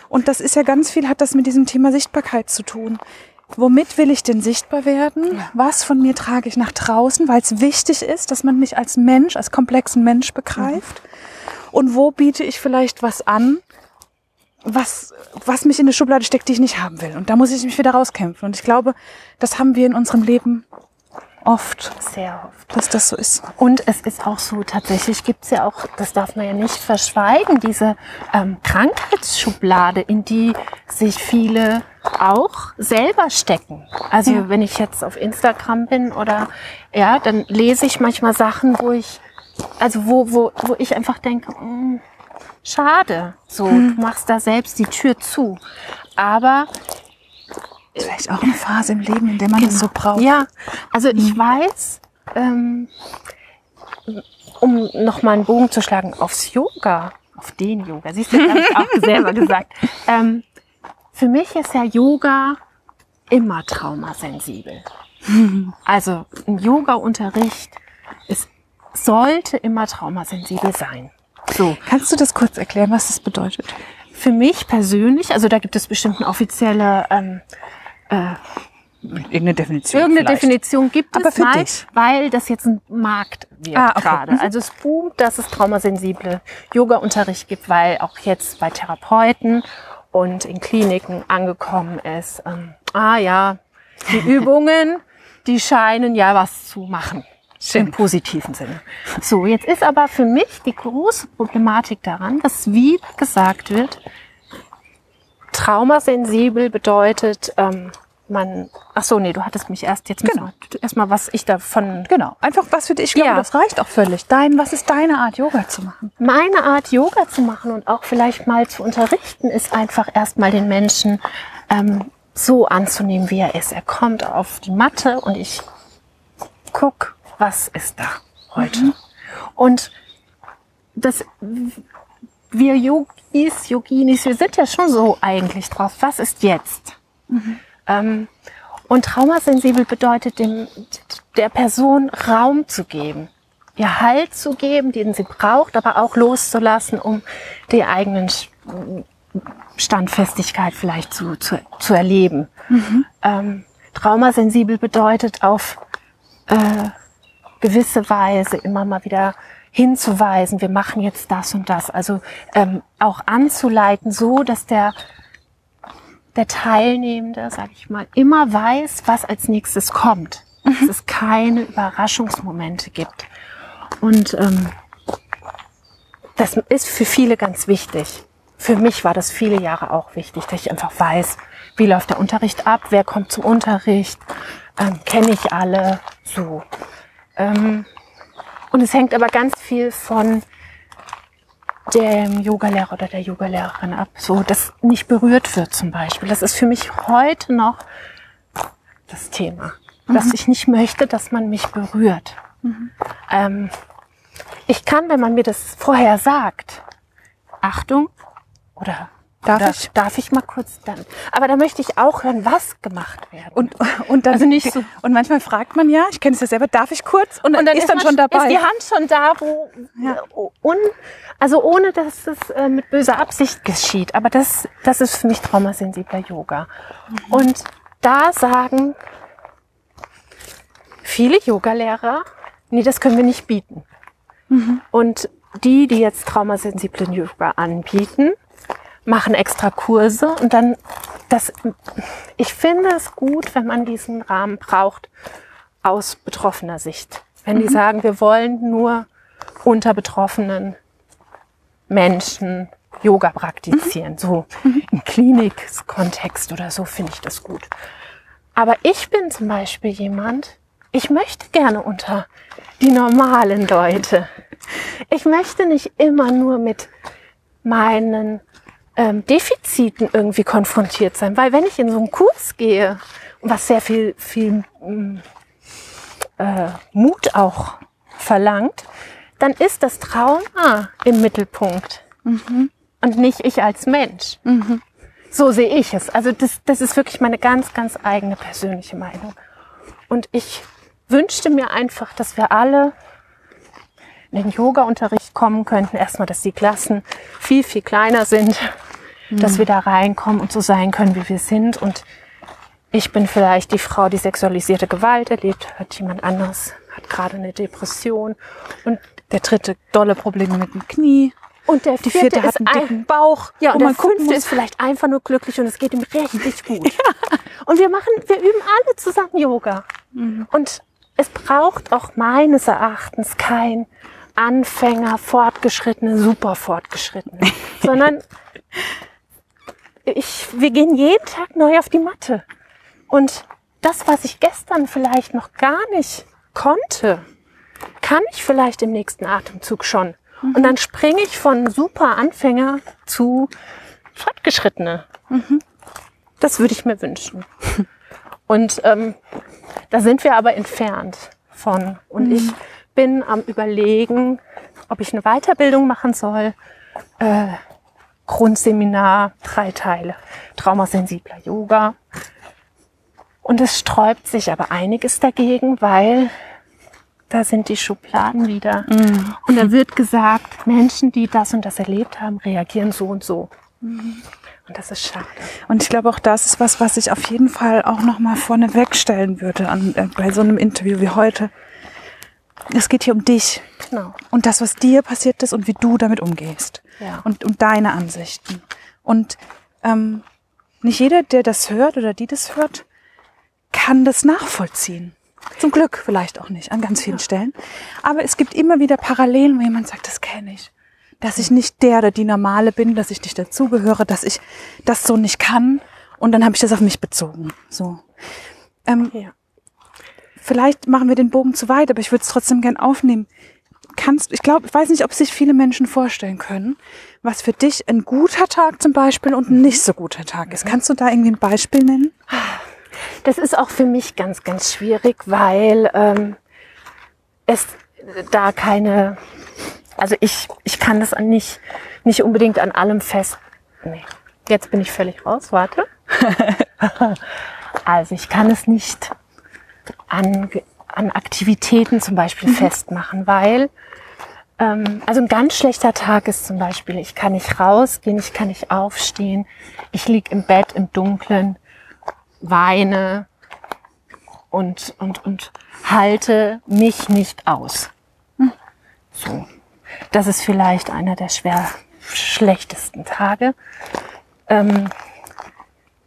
Und das ist ja ganz viel, hat das mit diesem Thema Sichtbarkeit zu tun. Womit will ich denn sichtbar werden? Was von mir trage ich nach draußen, weil es wichtig ist, dass man mich als Mensch, als komplexen Mensch begreift? Und wo biete ich vielleicht was an, was, was mich in eine Schublade steckt, die ich nicht haben will? Und da muss ich mich wieder rauskämpfen. Und ich glaube, das haben wir in unserem Leben oft, Sehr oft. dass das so ist. Und es ist auch so, tatsächlich gibt es ja auch, das darf man ja nicht verschweigen, diese ähm, Krankheitsschublade, in die sich viele auch selber stecken. Also Ja. wenn ich jetzt auf Instagram bin oder ja, dann lese ich manchmal Sachen, wo ich, also wo, wo, wo ich einfach denke, mm, schade, so, du machst da selbst die Tür zu. Aber Vielleicht auch eine Phase im Leben, in der man das so braucht. Ja, also ich weiß, ähm, um nochmal einen Bogen zu schlagen aufs Yoga, auf den Yoga, siehst du, das habe ich auch selber gesagt. Ähm, für mich ist ja Yoga immer traumasensibel. Also ein Yoga-Unterricht ist, sollte immer traumasensibel sein. So. Kannst du das kurz erklären, was das bedeutet? Für mich persönlich, also da gibt es bestimmt eine offizielle ähm, Irgendeine Definition. Irgendeine vielleicht. Definition gibt Aber es für mal, dich. weil das jetzt ein Markt wird Ah, okay. gerade. Also es boomt, dass es traumasensible Yoga-Unterricht gibt, weil auch jetzt bei Therapeuten und in Kliniken angekommen ist. Ähm, ah ja, die Übungen, die scheinen ja was zu machen. Im positiven Sinne. So, jetzt ist aber für mich die große Problematik daran, dass wieder gesagt wird, traumasensibel bedeutet, ähm, man, ach so, nee, du hattest mich erst, jetzt Genau. genau. erstmal, was ich davon, Genau, einfach was für dich. Ich glaube, Ja. das reicht auch völlig. Dein, was ist deine Art, Yoga zu machen? meine Art Yoga zu machen und auch vielleicht mal zu unterrichten, ist einfach erstmal den Menschen ähm, so anzunehmen, wie er ist. Er kommt auf die Matte und ich guck, was ist da heute. Und das, wir Yogis, Yoginis, wir sind ja schon so eigentlich drauf. Was ist jetzt? Ähm, und traumasensibel bedeutet dem, der Person Raum zu geben, ihr Halt zu geben, den sie braucht, aber auch loszulassen, um die eigenen Standfestigkeit vielleicht zu, zu, zu erleben. Ähm, traumasensibel bedeutet auf äh, gewisse Weise immer mal wieder hinzuweisen, wir machen jetzt das und das. Also ähm, auch anzuleiten, so dass der der Teilnehmende, sage ich mal, immer weiß, was als nächstes kommt. Dass es keine Überraschungsmomente gibt. Und ähm, das ist für viele ganz wichtig. Für mich war das viele Jahre auch wichtig, dass ich einfach weiß, wie läuft der Unterricht ab, wer kommt zum Unterricht, ähm, kenne ich alle, so. Ähm, und es hängt aber ganz viel von dem Yogalehrer oder der Yogalehrerin ab, so dass nicht berührt wird zum Beispiel. Das ist für mich heute noch das Thema, dass ich nicht möchte, dass man mich berührt. Ähm, ich kann, wenn man mir das vorher sagt, Achtung oder Darf Oder ich? Darf ich mal kurz dann? Aber da möchte ich auch hören, was gemacht werden. Und, und dann Also nicht so- Und manchmal fragt man ja, ich kenne es ja selber, darf ich kurz? Und dann, ist, dann man- schon dabei. Ist die Hand schon da, wo, Ja. äh, un, also ohne, dass es äh, mit böser Absicht geschieht. Aber das, das ist für mich traumasensibler Yoga. Mhm. Und da sagen viele Yogalehrer, nee, das können wir nicht bieten. Mhm. Und die, die jetzt traumasensiblen Yoga anbieten, machen extra Kurse und dann das, ich finde es gut, wenn man diesen Rahmen braucht aus betroffener Sicht. Wenn die sagen, wir wollen nur unter betroffenen Menschen Yoga praktizieren, so im Klinikkontext oder so, finde ich das gut. Aber ich bin zum Beispiel jemand, ich möchte gerne unter die normalen Leute. Ich möchte nicht immer nur mit meinen ähm, Defiziten irgendwie konfrontiert sein, weil wenn ich in so einen Kurs gehe, was sehr viel, viel mm, äh, Mut auch verlangt, dann ist das Trauma im Mittelpunkt und nicht ich als Mensch. So sehe ich es. Also das, das ist wirklich meine ganz, ganz eigene persönliche Meinung. Und ich wünschte mir einfach, dass wir alle in den Yoga-Unterricht kommen könnten. Erstmal, dass die Klassen viel, viel kleiner sind, dass wir da reinkommen und so sein können, wie wir sind. Und ich bin vielleicht die Frau, die sexualisierte Gewalt erlebt hat. Jemand anderes hat gerade eine Depression. Und der dritte dolle Probleme mit dem Knie. und der Die vierte, vierte hat einen ein, dicken Bauch. Ja, wo und der fünfte muss. ist vielleicht einfach nur glücklich und es geht ihm richtig gut. Und wir machen, wir üben alle zusammen Yoga. Mhm. Und es braucht auch meines Erachtens kein Anfänger, Fortgeschrittene, super Fortgeschrittene, sondern ich, wir gehen jeden Tag neu auf die Matte. Und das, was ich gestern vielleicht noch gar nicht konnte, kann ich vielleicht im nächsten Atemzug schon. Und dann springe ich von super Anfänger zu Fortgeschrittene. Das würde ich mir wünschen. Und ähm, da sind wir aber entfernt von. Und ich bin am Überlegen, ob ich eine Weiterbildung machen soll. Äh, Grundseminar, drei Teile. Traumasensibler Yoga. Und es sträubt sich aber einiges dagegen, weil da sind die Schubladen wieder. Und da wird gesagt, Menschen, die das und das erlebt haben, reagieren so und so. Und das ist schade. Und ich glaube, auch das ist was, was ich auf jeden Fall auch nochmal vorne wegstellen würde an, äh, bei so einem Interview wie heute. Es geht hier um dich Genau. und das, was dir passiert ist und wie du damit umgehst. Ja. Und um deine Ansichten. Und ähm, nicht jeder, der das hört oder die das hört, kann das nachvollziehen. Zum Glück vielleicht auch nicht an ganz vielen Stellen. Aber es gibt immer wieder Parallelen, wo jemand sagt, das kenne ich. Dass ich nicht der oder die Normale bin, dass ich nicht dazugehöre, dass ich das so nicht kann. Und dann habe ich das auf mich bezogen. So. Ähm, Ja. Vielleicht machen wir den Bogen zu weit, aber ich würde es trotzdem gern aufnehmen. Kannst, ich glaube, ich weiß nicht, ob sich viele Menschen vorstellen können, was für dich ein guter Tag zum Beispiel und ein nicht so guter Tag ist. Kannst du da irgendwie ein Beispiel nennen? Das ist auch für mich ganz, ganz schwierig, weil ähm, es da keine, also ich, ich kann das an nicht, nicht unbedingt an allem fest. Nee, jetzt bin ich völlig raus, warte. also ich kann es nicht an, an Aktivitäten zum Beispiel festmachen, weil ähm, also ein ganz schlechter Tag ist zum Beispiel, ich kann nicht rausgehen, ich kann nicht aufstehen, ich lieg im Bett im Dunkeln, weine und, und, und halte mich nicht aus. So. Das ist vielleicht einer der schwer schlechtesten Tage. Ähm,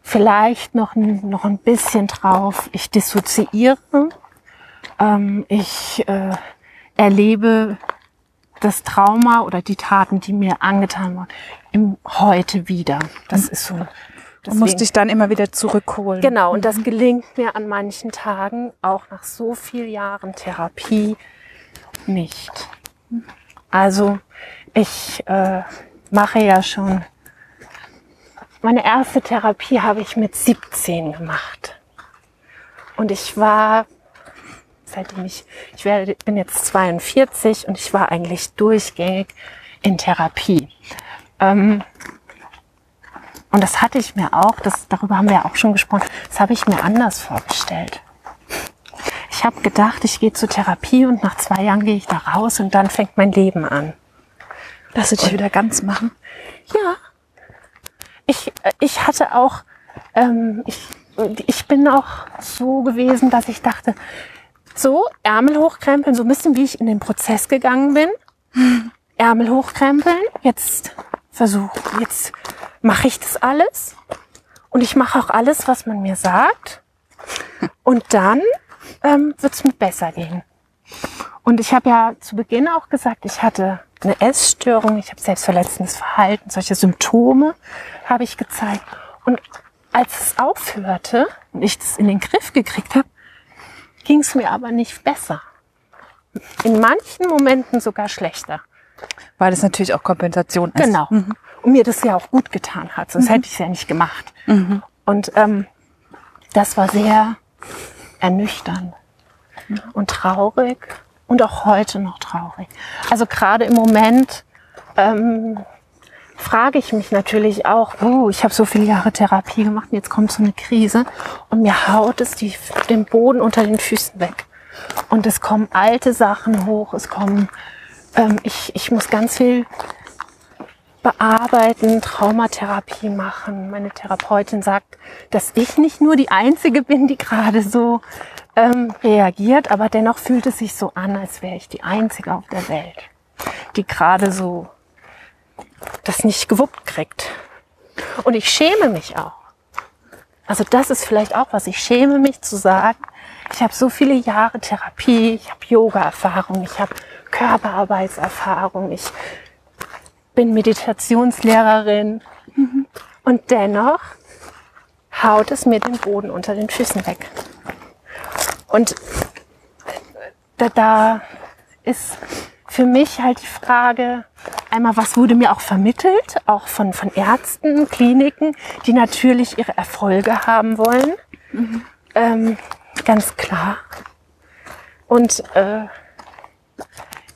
vielleicht noch, ein- noch ein bisschen drauf. Ich dissoziiere. Ähm, ich äh, erlebe das Trauma oder die Taten, die mir angetan wurden, im Heute wieder. Das ist so. Du musst deswegen- dich dann immer wieder zurückholen. Genau, und das gelingt mir an manchen Tagen, auch nach so vielen Jahren Therapie, nicht. Also ich äh, mache ja schon, meine erste Therapie habe ich mit 17 gemacht. Und ich war, seitdem ich, ich werde, bin jetzt 42 und ich war eigentlich durchgängig in Therapie. Ähm, und das hatte ich mir auch, das, darüber haben wir ja auch schon gesprochen, das habe ich mir anders vorgestellt. Ich habe gedacht, ich gehe zur Therapie und nach zwei Jahren gehe ich da raus und dann fängt mein Leben an. Lass du dich wieder ganz machen. Ja. Ich, äh, ich hatte auch, ähm, ich, ich bin auch so gewesen, dass ich dachte, so, Ärmel hochkrempeln, so ein bisschen wie ich in den Prozess gegangen bin. Ärmel hochkrempeln, jetzt versuch, jetzt mache ich das alles. Und ich mache auch alles, was man mir sagt. Und dann ähm, wird es mir besser gehen. Und ich habe ja zu Beginn auch gesagt, ich hatte eine Essstörung, ich habe selbstverletzendes Verhalten, solche Symptome habe ich gezeigt. Und als es aufhörte und ich das in den Griff gekriegt habe, ging es mir aber nicht besser. In manchen Momenten sogar schlechter. Weil es natürlich auch Kompensation ist. Genau. Mhm. Und mir das ja auch gut getan hat, sonst mhm. hätte ich es ja nicht gemacht. Mhm. Und ähm, das war sehr ernüchternd und traurig und auch heute noch traurig. Also gerade im Moment ähm, frage ich mich natürlich auch, oh, ich habe so viele Jahre Therapie gemacht und jetzt kommt so eine Krise und mir haut es die, den Boden unter den Füßen weg. Und es kommen alte Sachen hoch, es kommen, ähm, ich, ich muss ganz viel bearbeiten, Traumatherapie machen. Meine Therapeutin sagt, dass ich nicht nur die Einzige bin, die gerade so ähm, reagiert, aber dennoch fühlt es sich so an, als wäre ich die Einzige auf der Welt, die gerade so das nicht gewuppt kriegt. Und ich schäme mich auch. Also das ist vielleicht auch was. Ich schäme mich zu sagen, ich habe so viele Jahre Therapie, ich habe Yoga-Erfahrung, ich habe Körperarbeitserfahrung, ich bin Meditationslehrerin mhm. und dennoch haut es mir den Boden unter den Füßen weg. Und da, da ist für mich halt die Frage, einmal, was wurde mir auch vermittelt, auch von, von Ärzten, Kliniken, die natürlich ihre Erfolge haben wollen. Mhm. Ähm, ganz klar. Und äh,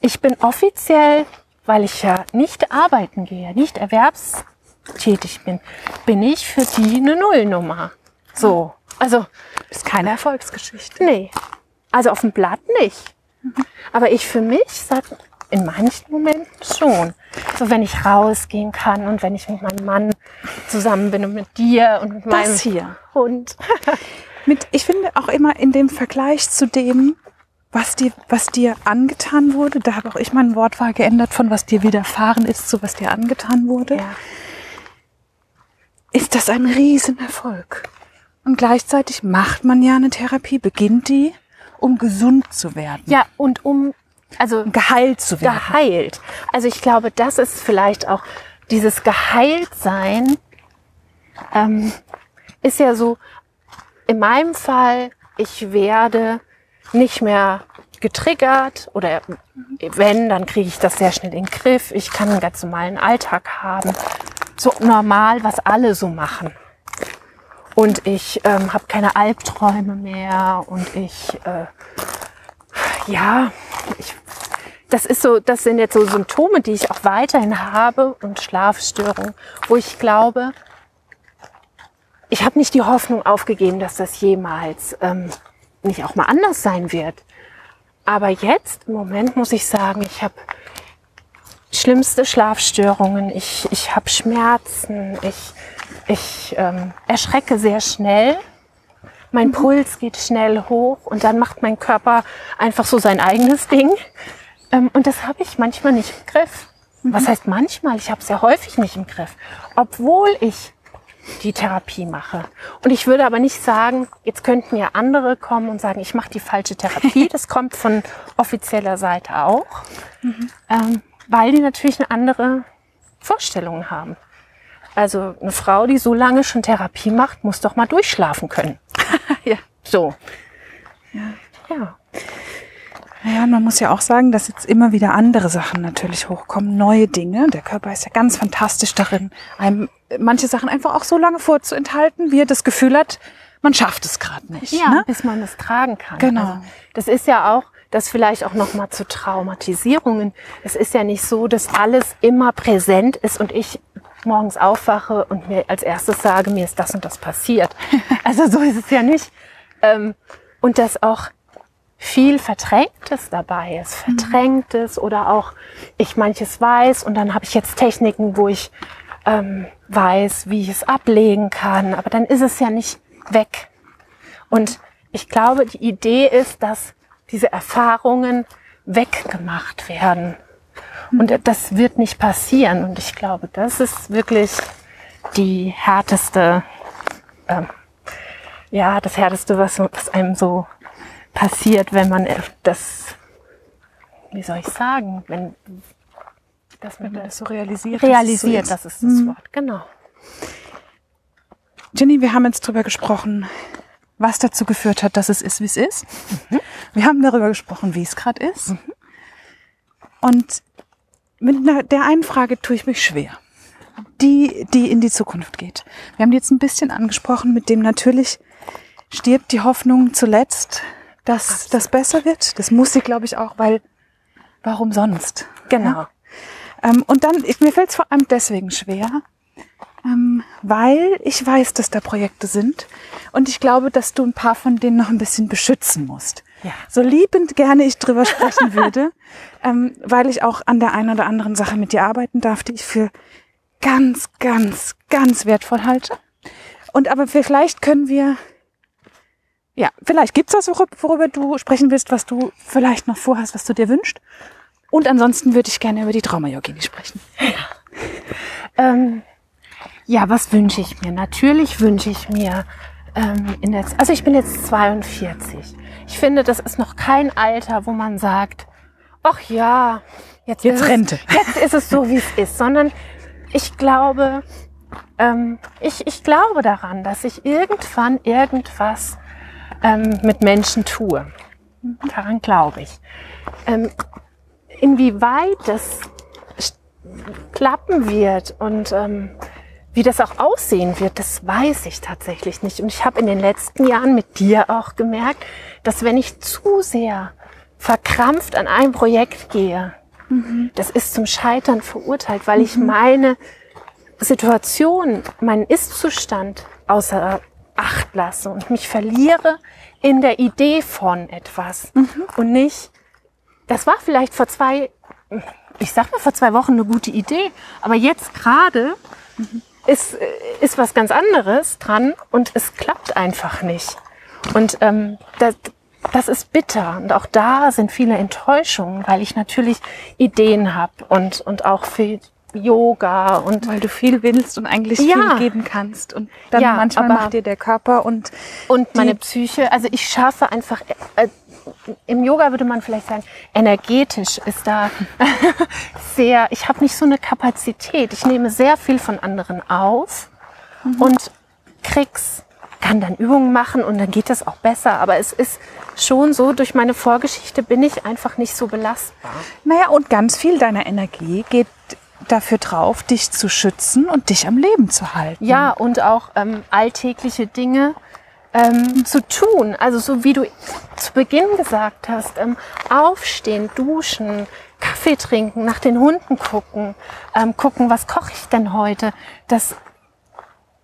ich bin offiziell, weil ich ja nicht arbeiten gehe, nicht erwerbstätig bin, bin ich für die eine Nullnummer. So. Also. Ist keine Erfolgsgeschichte. Nee. Also auf dem Blatt nicht. Aber ich für mich sag in manchen Momenten schon. So wenn ich rausgehen kann und wenn ich mit meinem Mann zusammen bin und mit dir und mit meinem das hier. Hund. mit, ich finde auch immer in dem Vergleich zu dem, was dir, was dir angetan wurde, da habe auch ich mein Wortwahl geändert von was dir widerfahren ist zu was dir angetan wurde, ja. ist das ein Riesenerfolg. Und gleichzeitig macht man ja eine Therapie, beginnt die, um gesund zu werden. Ja, und um also geheilt zu werden. Geheilt. Also ich glaube, das ist vielleicht auch dieses Geheiltsein ähm, ist ja so. In meinem Fall, ich werde nicht mehr getriggert oder wenn, dann kriege ich das sehr schnell in den Griff. Ich kann einen ganz normalen Alltag haben. So normal, was alle so machen. Und ich ähm, habe keine Albträume mehr. Und ich, äh, ja, ich, das ist so, das sind jetzt so Symptome, die ich auch weiterhin habe und Schlafstörungen, wo ich glaube, ich habe nicht die Hoffnung aufgegeben, dass das jemals ähm, nicht auch mal anders sein wird. Aber jetzt im Moment muss ich sagen, ich habe schlimmste Schlafstörungen, ich, ich habe Schmerzen, ich ich ähm, erschrecke sehr schnell. Mein mhm. Puls geht schnell hoch und dann macht mein Körper einfach so sein eigenes Ding. Ähm, und das habe ich manchmal nicht im Griff. Mhm. Was heißt manchmal? Ich habe es ja häufig nicht im Griff. Obwohl ich die Therapie mache. Und ich würde aber nicht sagen, jetzt könnten ja andere kommen und sagen, ich mache die falsche Therapie. Das kommt von offizieller Seite auch, mhm. ähm, weil die natürlich eine andere Vorstellung haben. Also eine Frau, die so lange schon Therapie macht, muss doch mal durchschlafen können. ja. So. Ja. ja. Ja, man muss ja auch sagen, dass jetzt immer wieder andere Sachen natürlich hochkommen, neue Dinge. Der Körper ist ja ganz fantastisch darin, einem manche Sachen einfach auch so lange vorzuenthalten, wie er das Gefühl hat, man schafft es gerade nicht. Ja, ne? bis man es tragen kann. Genau. Also, das ist ja auch das vielleicht auch noch mal zu Traumatisierungen. Es ist ja nicht so, dass alles immer präsent ist und ich morgens aufwache und mir als erstes sage, mir ist das und das passiert. Also so ist es ja nicht. Ähm, und dass auch viel Verdrängtes dabei ist, Verdrängtes oder auch ich manches weiß und dann habe ich jetzt Techniken, wo ich ähm, weiß, wie ich es ablegen kann, aber dann ist es ja nicht weg. Und ich glaube, die Idee ist, dass diese Erfahrungen weggemacht werden. Und das wird nicht passieren. Und ich glaube, das ist wirklich die härteste, ähm, ja, das härteste, was, was einem so passiert, wenn man das, wie soll ich sagen, wenn das mit man das so realisiert. realisiert, dass das es ist das Mhm. Wort, genau. Jenny, wir haben jetzt drüber gesprochen, was dazu geführt hat, dass es ist, wie es ist. Wir haben darüber gesprochen, wie es gerade ist. Und mit einer- der einen Frage tue ich mich schwer. Die, die in die Zukunft geht. Wir haben die jetzt ein bisschen angesprochen, mit dem natürlich stirbt die Hoffnung zuletzt, dass das besser wird. Das muss sie, glaube ich, auch, weil warum sonst? Genau. Ähm, und dann, ich, mir fällt es vor allem deswegen schwer, ähm, weil ich weiß, dass da Projekte sind und ich glaube, dass du ein paar von denen noch ein bisschen beschützen musst. Ja. So liebend gerne ich drüber sprechen würde, ähm, weil ich auch an der einen oder anderen Sache mit dir arbeiten darf, die ich für ganz, ganz, ganz wertvoll halte. Und aber vielleicht können wir, ja, vielleicht gibt's was, worüber, worüber du sprechen willst, was du vielleicht noch vorhast, was du dir wünschst. Und ansonsten würde ich gerne über die Trauma-Yogini sprechen. Ähm, ja, was wünsche ich mir? Natürlich wünsche ich mir ähm, in der, also ich bin jetzt 42. Ich finde, das ist noch kein Alter, wo man sagt, ach ja, jetzt, Jetzt ist Rente. Es, jetzt ist es so, wie es ist, sondern ich glaube, ähm, ich, ich glaube daran, dass ich irgendwann irgendwas ähm, mit Menschen tue. Daran glaube ich. Ähm, inwieweit das klappen wird und ähm, wie das auch aussehen wird, das weiß ich tatsächlich nicht. Und ich habe in den letzten Jahren mit dir auch gemerkt, dass wenn ich zu sehr verkrampft an einem Projekt gehe, das ist zum Scheitern verurteilt, weil ich meine Situation, meinen Ist-Zustand außer Acht lasse und mich verliere in der Idee von etwas. Und nicht, das war vielleicht vor zwei, ich sag mal vor zwei Wochen eine gute Idee, aber jetzt gerade ist, ist was ganz anderes dran und es klappt einfach nicht. Und ähm, das, das ist bitter. Und auch da sind viele Enttäuschungen, weil ich natürlich Ideen habe und, und auch für Yoga und Weil du viel willst und eigentlich Ja. viel geben kannst. Und dann Ja, manchmal macht dir der Körper und Und meine Psyche, also ich schaffe einfach, äh, im Yoga würde man vielleicht sagen, energetisch ist da sehr, ich habe nicht so eine Kapazität. Ich nehme sehr viel von anderen auf und krieg's, kann dann Übungen machen und dann geht das auch besser. Aber es ist schon so, durch meine Vorgeschichte bin ich einfach nicht so belastbar. naja, und ganz viel deiner Energie geht dafür drauf, dich zu schützen und dich am Leben zu halten. Ja, und auch ähm, alltägliche Dinge ähm, zu tun. Also so wie du zu Beginn gesagt hast, ähm, aufstehen, duschen, Kaffee trinken, nach den Hunden gucken, ähm, gucken, was koche ich denn heute. Das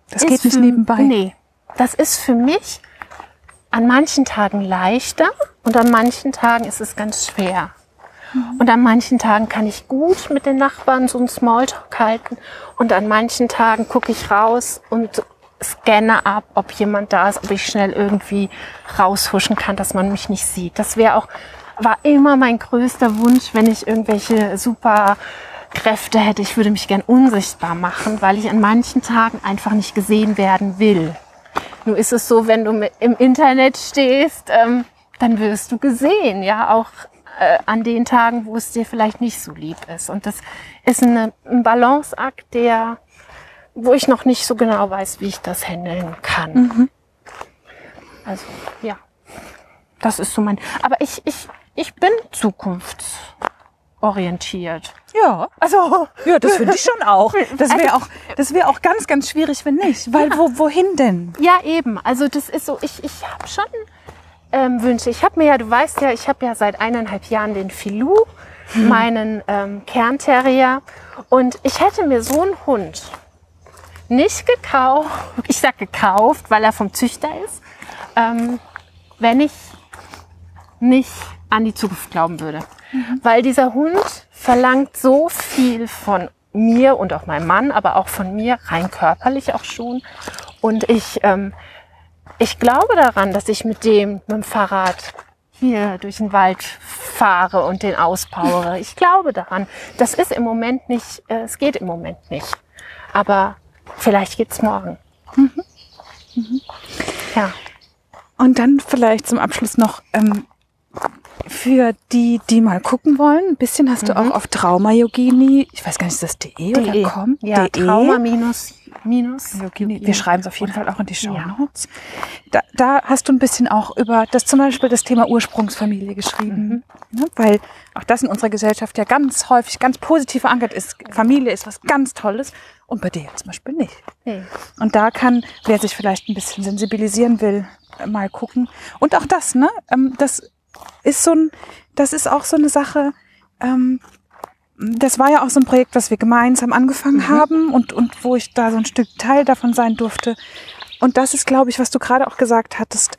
das geht nicht für, nebenbei. Nee, das ist für mich an manchen Tagen leichter und an manchen Tagen ist es ganz schwer. Und an manchen Tagen kann ich gut mit den Nachbarn so einen Smalltalk halten und an manchen Tagen gucke ich raus und scanne ab, ob jemand da ist, ob ich schnell irgendwie raushuschen kann, dass man mich nicht sieht. Das wäre auch, war immer mein größter Wunsch, wenn ich irgendwelche super Kräfte hätte. Ich würde mich gern unsichtbar machen, weil ich an manchen Tagen einfach nicht gesehen werden will. Nun ist es so, wenn du im Internet stehst, ähm, dann wirst du gesehen, ja, auch äh, an den Tagen, wo es dir vielleicht nicht so lieb ist. Und das ist eine, ein Balanceakt, der, wo ich noch nicht so genau weiß, wie ich das handeln kann. Also, ja. Das ist so mein, aber ich, ich, ich bin zukunftsorientiert. Ja, also ja, das finde ich schon auch. Das wäre auch, das wäre auch ganz, ganz schwierig, wenn nicht. Weil wo, wohin denn? Ja, eben. Also das ist so, ich, ich habe schon ähm, Wünsche. Ich habe mir ja, du weißt ja, ich habe ja seit eineinhalb Jahren den Filou, meinen ähm, Kernterrier. Und ich hätte mir so einen Hund nicht gekauft, ich sag gekauft, weil er vom Züchter ist, ähm, wenn ich nicht an die Zukunft glauben würde. Weil dieser Hund verlangt so viel von mir und auch meinem Mann, aber auch von mir, rein körperlich auch schon. Und ich, ähm, ich glaube daran, dass ich mit dem, mit dem Fahrrad hier durch den Wald fahre und den auspowere. Ich glaube daran. Das ist im Moment nicht, äh, es geht im Moment nicht. Aber vielleicht geht's morgen. Ja. Und dann vielleicht zum Abschluss noch ähm, für die, die mal gucken wollen. Ein bisschen hast du auch auf Trauma-Yogini, ich weiß gar nicht, ist das de oder com? Ja, De? Trauma minus, minus. Yogini. Wir schreiben es auf jeden Fall auch in die Show Notes. Da, da hast du ein bisschen auch über das zum Beispiel das Thema Ursprungsfamilie geschrieben. Ne? Weil auch das in unserer Gesellschaft ja ganz häufig ganz positiv verankert ist. Familie ist was ganz Tolles und bei dir zum Beispiel nicht. Nee. Und da kann, wer sich vielleicht ein bisschen sensibilisieren will, mal gucken. Und auch das, ne? Ähm, das ist so ein, das ist auch so eine Sache, ähm, das war ja auch so ein Projekt, was wir gemeinsam angefangen haben und, und wo ich da so ein Stück Teil davon sein durfte. Und das ist, glaube ich, was du gerade auch gesagt hattest.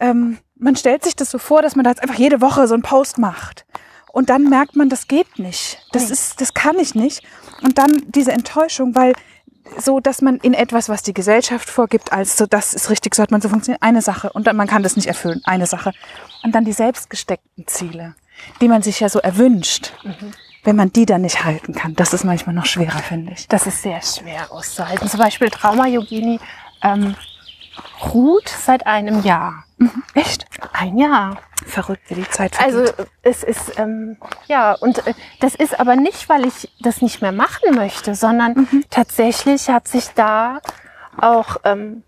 Ähm, man stellt sich das so vor, dass man da jetzt einfach jede Woche so einen Post macht. Und dann merkt man, das geht nicht. Das ist, das kann ich nicht. Und dann diese Enttäuschung, weil so, dass man in etwas, was die Gesellschaft vorgibt, als so, das ist richtig, so hat man so funktioniert, eine Sache. Und dann, man kann das nicht erfüllen, eine Sache. Und dann die selbstgesteckten Ziele, die man sich ja so erwünscht, wenn man die dann nicht halten kann. Das ist manchmal noch schwerer, finde ich. Das ist sehr schwer auszuhalten. Zum Beispiel Trauma Yogini ähm, ruht seit einem Jahr. Echt? Ein Jahr. Verrückt, wie die Zeit vergeht. Also es ist ähm, ja und äh, das ist aber nicht, weil ich das nicht mehr machen möchte, sondern tatsächlich hat sich da auch ähm,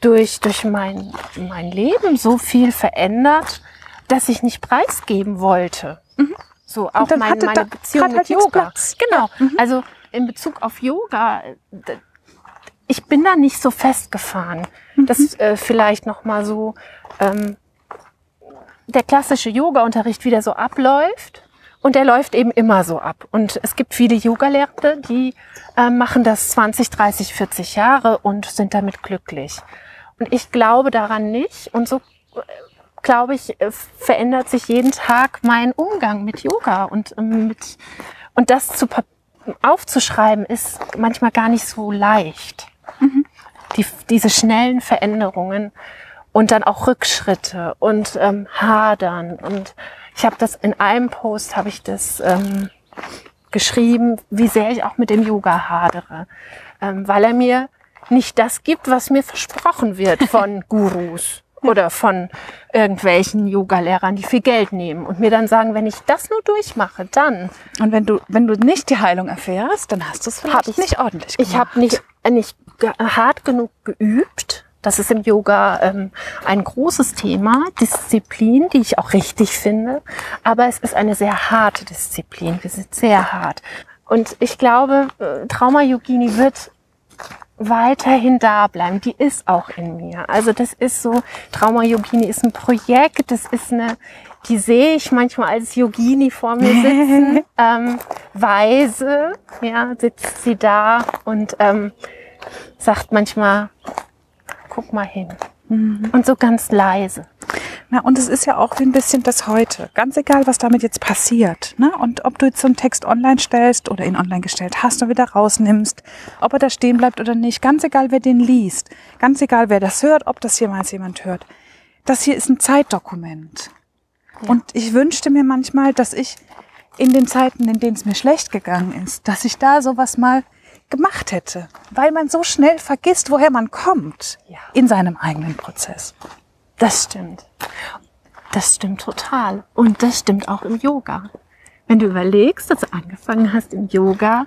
durch durch mein mein Leben so viel verändert, dass ich nicht preisgeben wollte. So auch mein, meine Beziehung halt mit jetzt Yoga. Genau. Also in Bezug auf Yoga, äh, ich bin da nicht so festgefahren. Das äh, vielleicht noch mal so ähm, der klassische Yoga-Unterricht wieder so abläuft. Und der läuft eben immer so ab. Und es gibt viele Yoga-Lehrende, die äh, machen das 20, 30, 40 Jahre und sind damit glücklich. Und ich glaube daran nicht. Und so, äh, glaube ich, äh, verändert sich jeden Tag mein Umgang mit Yoga. Und, ähm, mit, und das zu, aufzuschreiben ist manchmal gar nicht so leicht. Die, diese schnellen Veränderungen und dann auch Rückschritte und ähm, Hadern. Und ich habe das in einem Post habe ich das ähm, geschrieben, wie sehr ich auch mit dem Yoga hadere, ähm, weil er mir nicht das gibt, was mir versprochen wird von Gurus oder von irgendwelchen Yoga-Lehrern, die viel Geld nehmen und mir dann sagen, wenn ich das nur durchmache, dann Und wenn du, wenn du nicht die Heilung erfährst, dann hast du es vielleicht nicht ordentlich Ich habe nicht, äh, nicht hart genug geübt. Das ist im Yoga ähm, ein großes Thema, Disziplin, die ich auch richtig finde. Aber es ist eine sehr harte Disziplin. Wir sind sehr hart. Und ich glaube, äh, Trauma Yogini wird weiterhin da bleiben. Die ist auch in mir. Also das ist so, Trauma Yogini ist ein Projekt, das ist eine, die sehe ich manchmal als Yogini vor mir sitzen, ähm, weise, ja, sitzt sie da und ähm, sagt manchmal, guck mal hin. Und so ganz leise. Na, und es ist ja auch ein bisschen das Heute. Ganz egal, was damit jetzt passiert. Ne? Und ob du jetzt so einen Text online stellst oder ihn online gestellt hast und wieder rausnimmst, ob er da stehen bleibt oder nicht, ganz egal, wer den liest, ganz egal, wer das hört, ob das jemals jemand hört. Das hier ist ein Zeitdokument. Und ich wünschte mir manchmal, dass ich in den Zeiten, in denen es mir schlecht gegangen ist, dass ich da sowas mal gemacht hätte. Weil man so schnell vergisst, woher man kommt Ja. in seinem eigenen Prozess. Das stimmt. Das stimmt total. Und das stimmt auch im Yoga. Wenn du überlegst, dass du angefangen hast, im Yoga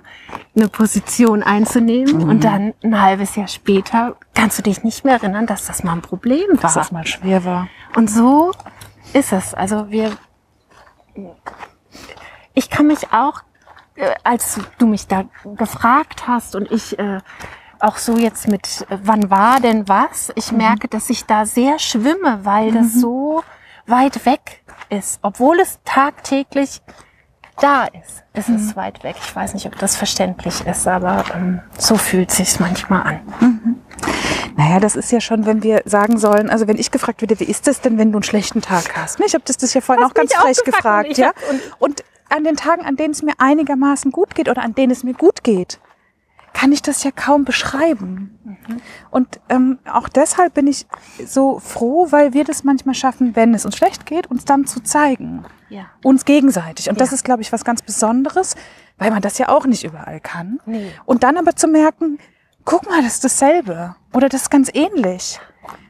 eine Position einzunehmen und dann ein halbes Jahr später kannst du dich nicht mehr erinnern, dass das mal ein Problem war. Dass das mal schwer war. Und so ist es. Also wir, ich kann mich auch, als du mich da gefragt hast und ich äh, auch so jetzt mit, äh, wann war denn was? Ich merke, dass ich da sehr schwimme, weil das so weit weg ist, obwohl es tagtäglich da ist. Es ist weit weg. Ich weiß nicht, ob das verständlich ist, aber ähm, so fühlt sich manchmal an. Naja, das ist ja schon, wenn wir sagen sollen, also wenn ich gefragt würde, wie ist das denn, wenn du einen schlechten Tag hast? Ich habe das, das ja vorhin Hast auch ganz frech gefragt gefragt, ja. und- Und an den Tagen, an denen es mir einigermaßen gut geht oder an denen es mir gut geht, kann ich das ja kaum beschreiben. Mhm. Und ähm, auch deshalb bin ich so froh, weil wir das manchmal schaffen, wenn es uns schlecht geht, uns dann zu zeigen. Ja. Uns gegenseitig. Und das Ja. ist, glaube ich, was ganz Besonderes, weil man das ja auch nicht überall kann. Nee. Und dann aber zu merken, guck mal, das ist dasselbe. Oder das ist ganz ähnlich.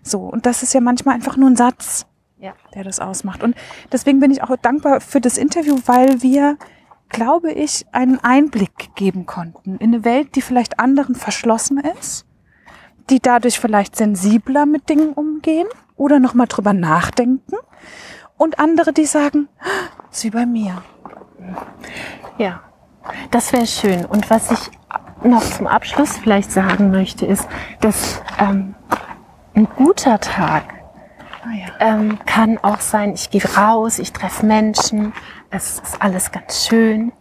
So. Und das ist ja manchmal einfach nur ein Satz Ja. der das ausmacht. Und deswegen bin ich auch dankbar für das Interview, weil wir, glaube ich, einen Einblick geben konnten in eine Welt, die vielleicht anderen verschlossen ist, die dadurch vielleicht sensibler mit Dingen umgehen oder nochmal drüber nachdenken und andere, die sagen, "Ah, ist wie bei mir. Ja, das wäre schön. Und was ich noch zum Abschluss vielleicht sagen möchte, ist, dass ähm, ein guter Tag Ah ähm, kann auch sein, ich gehe raus, ich treffe Menschen, es ist alles ganz schön.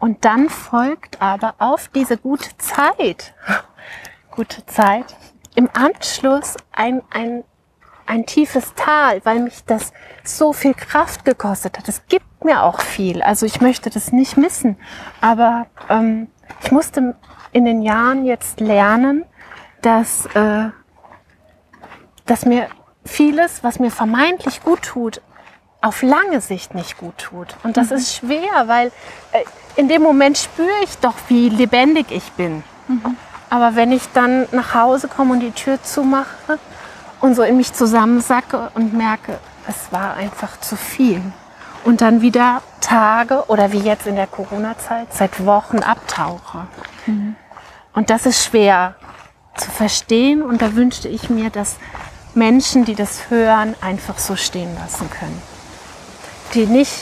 Und dann folgt aber auf diese gute Zeit, gute Zeit, im Anschluss ein, ein, ein tiefes Tal, weil mich das so viel Kraft gekostet hat. Es gibt mir auch viel, also ich möchte das nicht missen. Aber ähm, ich musste in den Jahren jetzt lernen, dass, äh, dass mir vieles, was mir vermeintlich gut tut, auf lange Sicht nicht gut tut. Und das ist schwer, weil äh, in dem Moment spüre ich doch, wie lebendig ich bin. Aber wenn ich dann nach Hause komme und die Tür zumache und so in mich zusammensacke und merke, es war einfach zu viel. Und dann wieder Tage oder wie jetzt in der Corona-Zeit seit Wochen abtauche. Und das ist schwer zu verstehen. Und da wünschte ich mir, dass Menschen, die das hören, einfach so stehen lassen können. Die nicht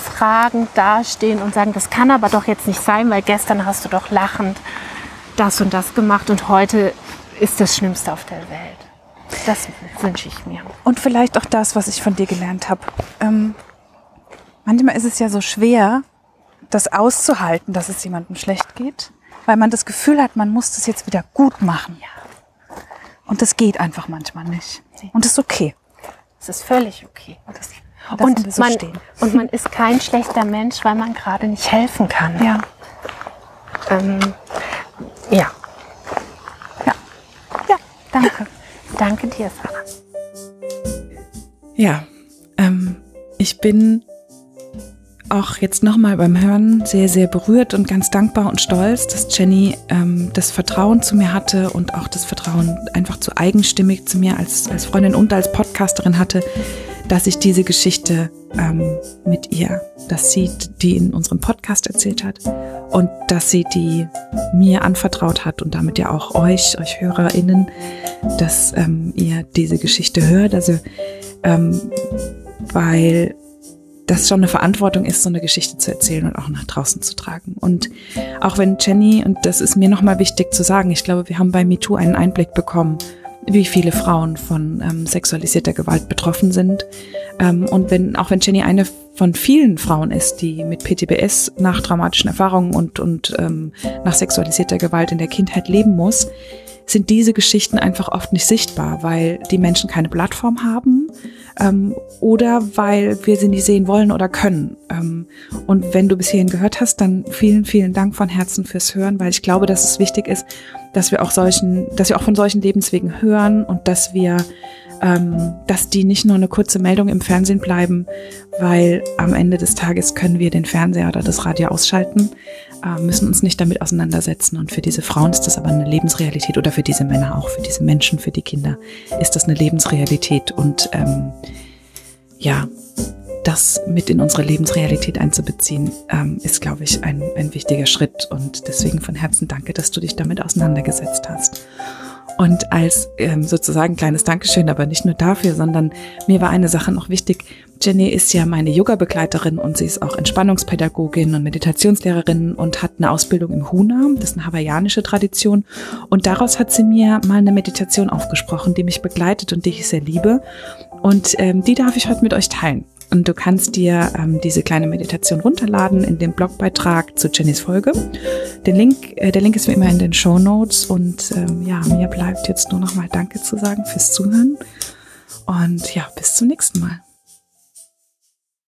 fragend dastehen und sagen, das kann aber doch jetzt nicht sein, weil gestern hast du doch lachend das und das gemacht und heute ist das Schlimmste auf der Welt. Das wünsche ich mir. Und vielleicht auch das, was ich von dir gelernt habe. Ähm, manchmal ist es ja so schwer, das auszuhalten, dass es jemandem schlecht geht, weil man das Gefühl hat, man muss das jetzt wieder gut machen. Und das geht einfach manchmal nicht. Nee. Und das ist okay. Es ist völlig okay. Das, wir Und so man, stehen. und man ist kein schlechter Mensch, weil man gerade nicht helfen kann. Ja. Ähm, ja. Ja. Ja, danke. Danke dir, Sarah. Ja, ähm, ich bin auch jetzt nochmal beim Hören sehr, sehr berührt und ganz dankbar und stolz, dass Jenny ähm, das Vertrauen zu mir hatte und auch das Vertrauen einfach zu eigenstimmig zu mir als, als Freundin und als Podcasterin hatte, dass ich diese Geschichte ähm, mit ihr, dass sie die in unserem Podcast erzählt hat und dass sie die mir anvertraut hat und damit ja auch euch, euch HörerInnen, dass ähm, ihr diese Geschichte hört. Also ähm, weil das schon eine Verantwortung ist, so eine Geschichte zu erzählen und auch nach draußen zu tragen. Und auch wenn Jenny, und das ist mir nochmal wichtig zu sagen, ich glaube, wir haben bei MeToo einen Einblick bekommen, wie viele Frauen von ähm, sexualisierter Gewalt betroffen sind. Ähm, und wenn, auch wenn Jenny eine von vielen Frauen ist, die mit PTBS nach traumatischen Erfahrungen und, und ähm, nach sexualisierter Gewalt in der Kindheit leben muss, sind diese Geschichten einfach oft nicht sichtbar, weil die Menschen keine Plattform haben ähm, oder weil wir sie nicht sehen wollen oder können. Ähm, und wenn du bis hierhin gehört hast, dann vielen, vielen Dank von Herzen fürs Hören, weil ich glaube, dass es wichtig ist, dass wir auch solchen, dass wir auch von solchen Lebenswegen hören und dass wir ähm, dass die nicht nur eine kurze Meldung im Fernsehen bleiben, weil am Ende des Tages können wir den Fernseher oder das Radio ausschalten, müssen uns nicht damit auseinandersetzen. Und für diese Frauen ist das aber eine Lebensrealität oder für diese Männer auch, für diese Menschen, für die Kinder ist das eine Lebensrealität. Und ähm, ja, das mit in unsere Lebensrealität einzubeziehen, ähm, ist, glaube ich, ein, ein wichtiger Schritt. Und deswegen von Herzen danke, dass du dich damit auseinandergesetzt hast. Und als ähm, sozusagen kleines Dankeschön, aber nicht nur dafür, sondern mir war eine Sache noch wichtig. Jenny ist ja meine Yoga-Begleiterin und sie ist auch Entspannungspädagogin und Meditationslehrerin und hat eine Ausbildung im Huna, das ist eine hawaiianische Tradition. Und daraus hat sie mir mal eine Meditation aufgesprochen, die mich begleitet und die ich sehr liebe. Und ähm, die darf ich heute mit euch teilen. Und du kannst dir ähm, diese kleine Meditation runterladen in dem Blogbeitrag zu Jennys Folge. Den Link, äh, der Link ist wie immer in den Show Notes. Und ähm, ja, mir bleibt jetzt nur noch mal Danke zu sagen fürs Zuhören. Und ja, bis zum nächsten Mal.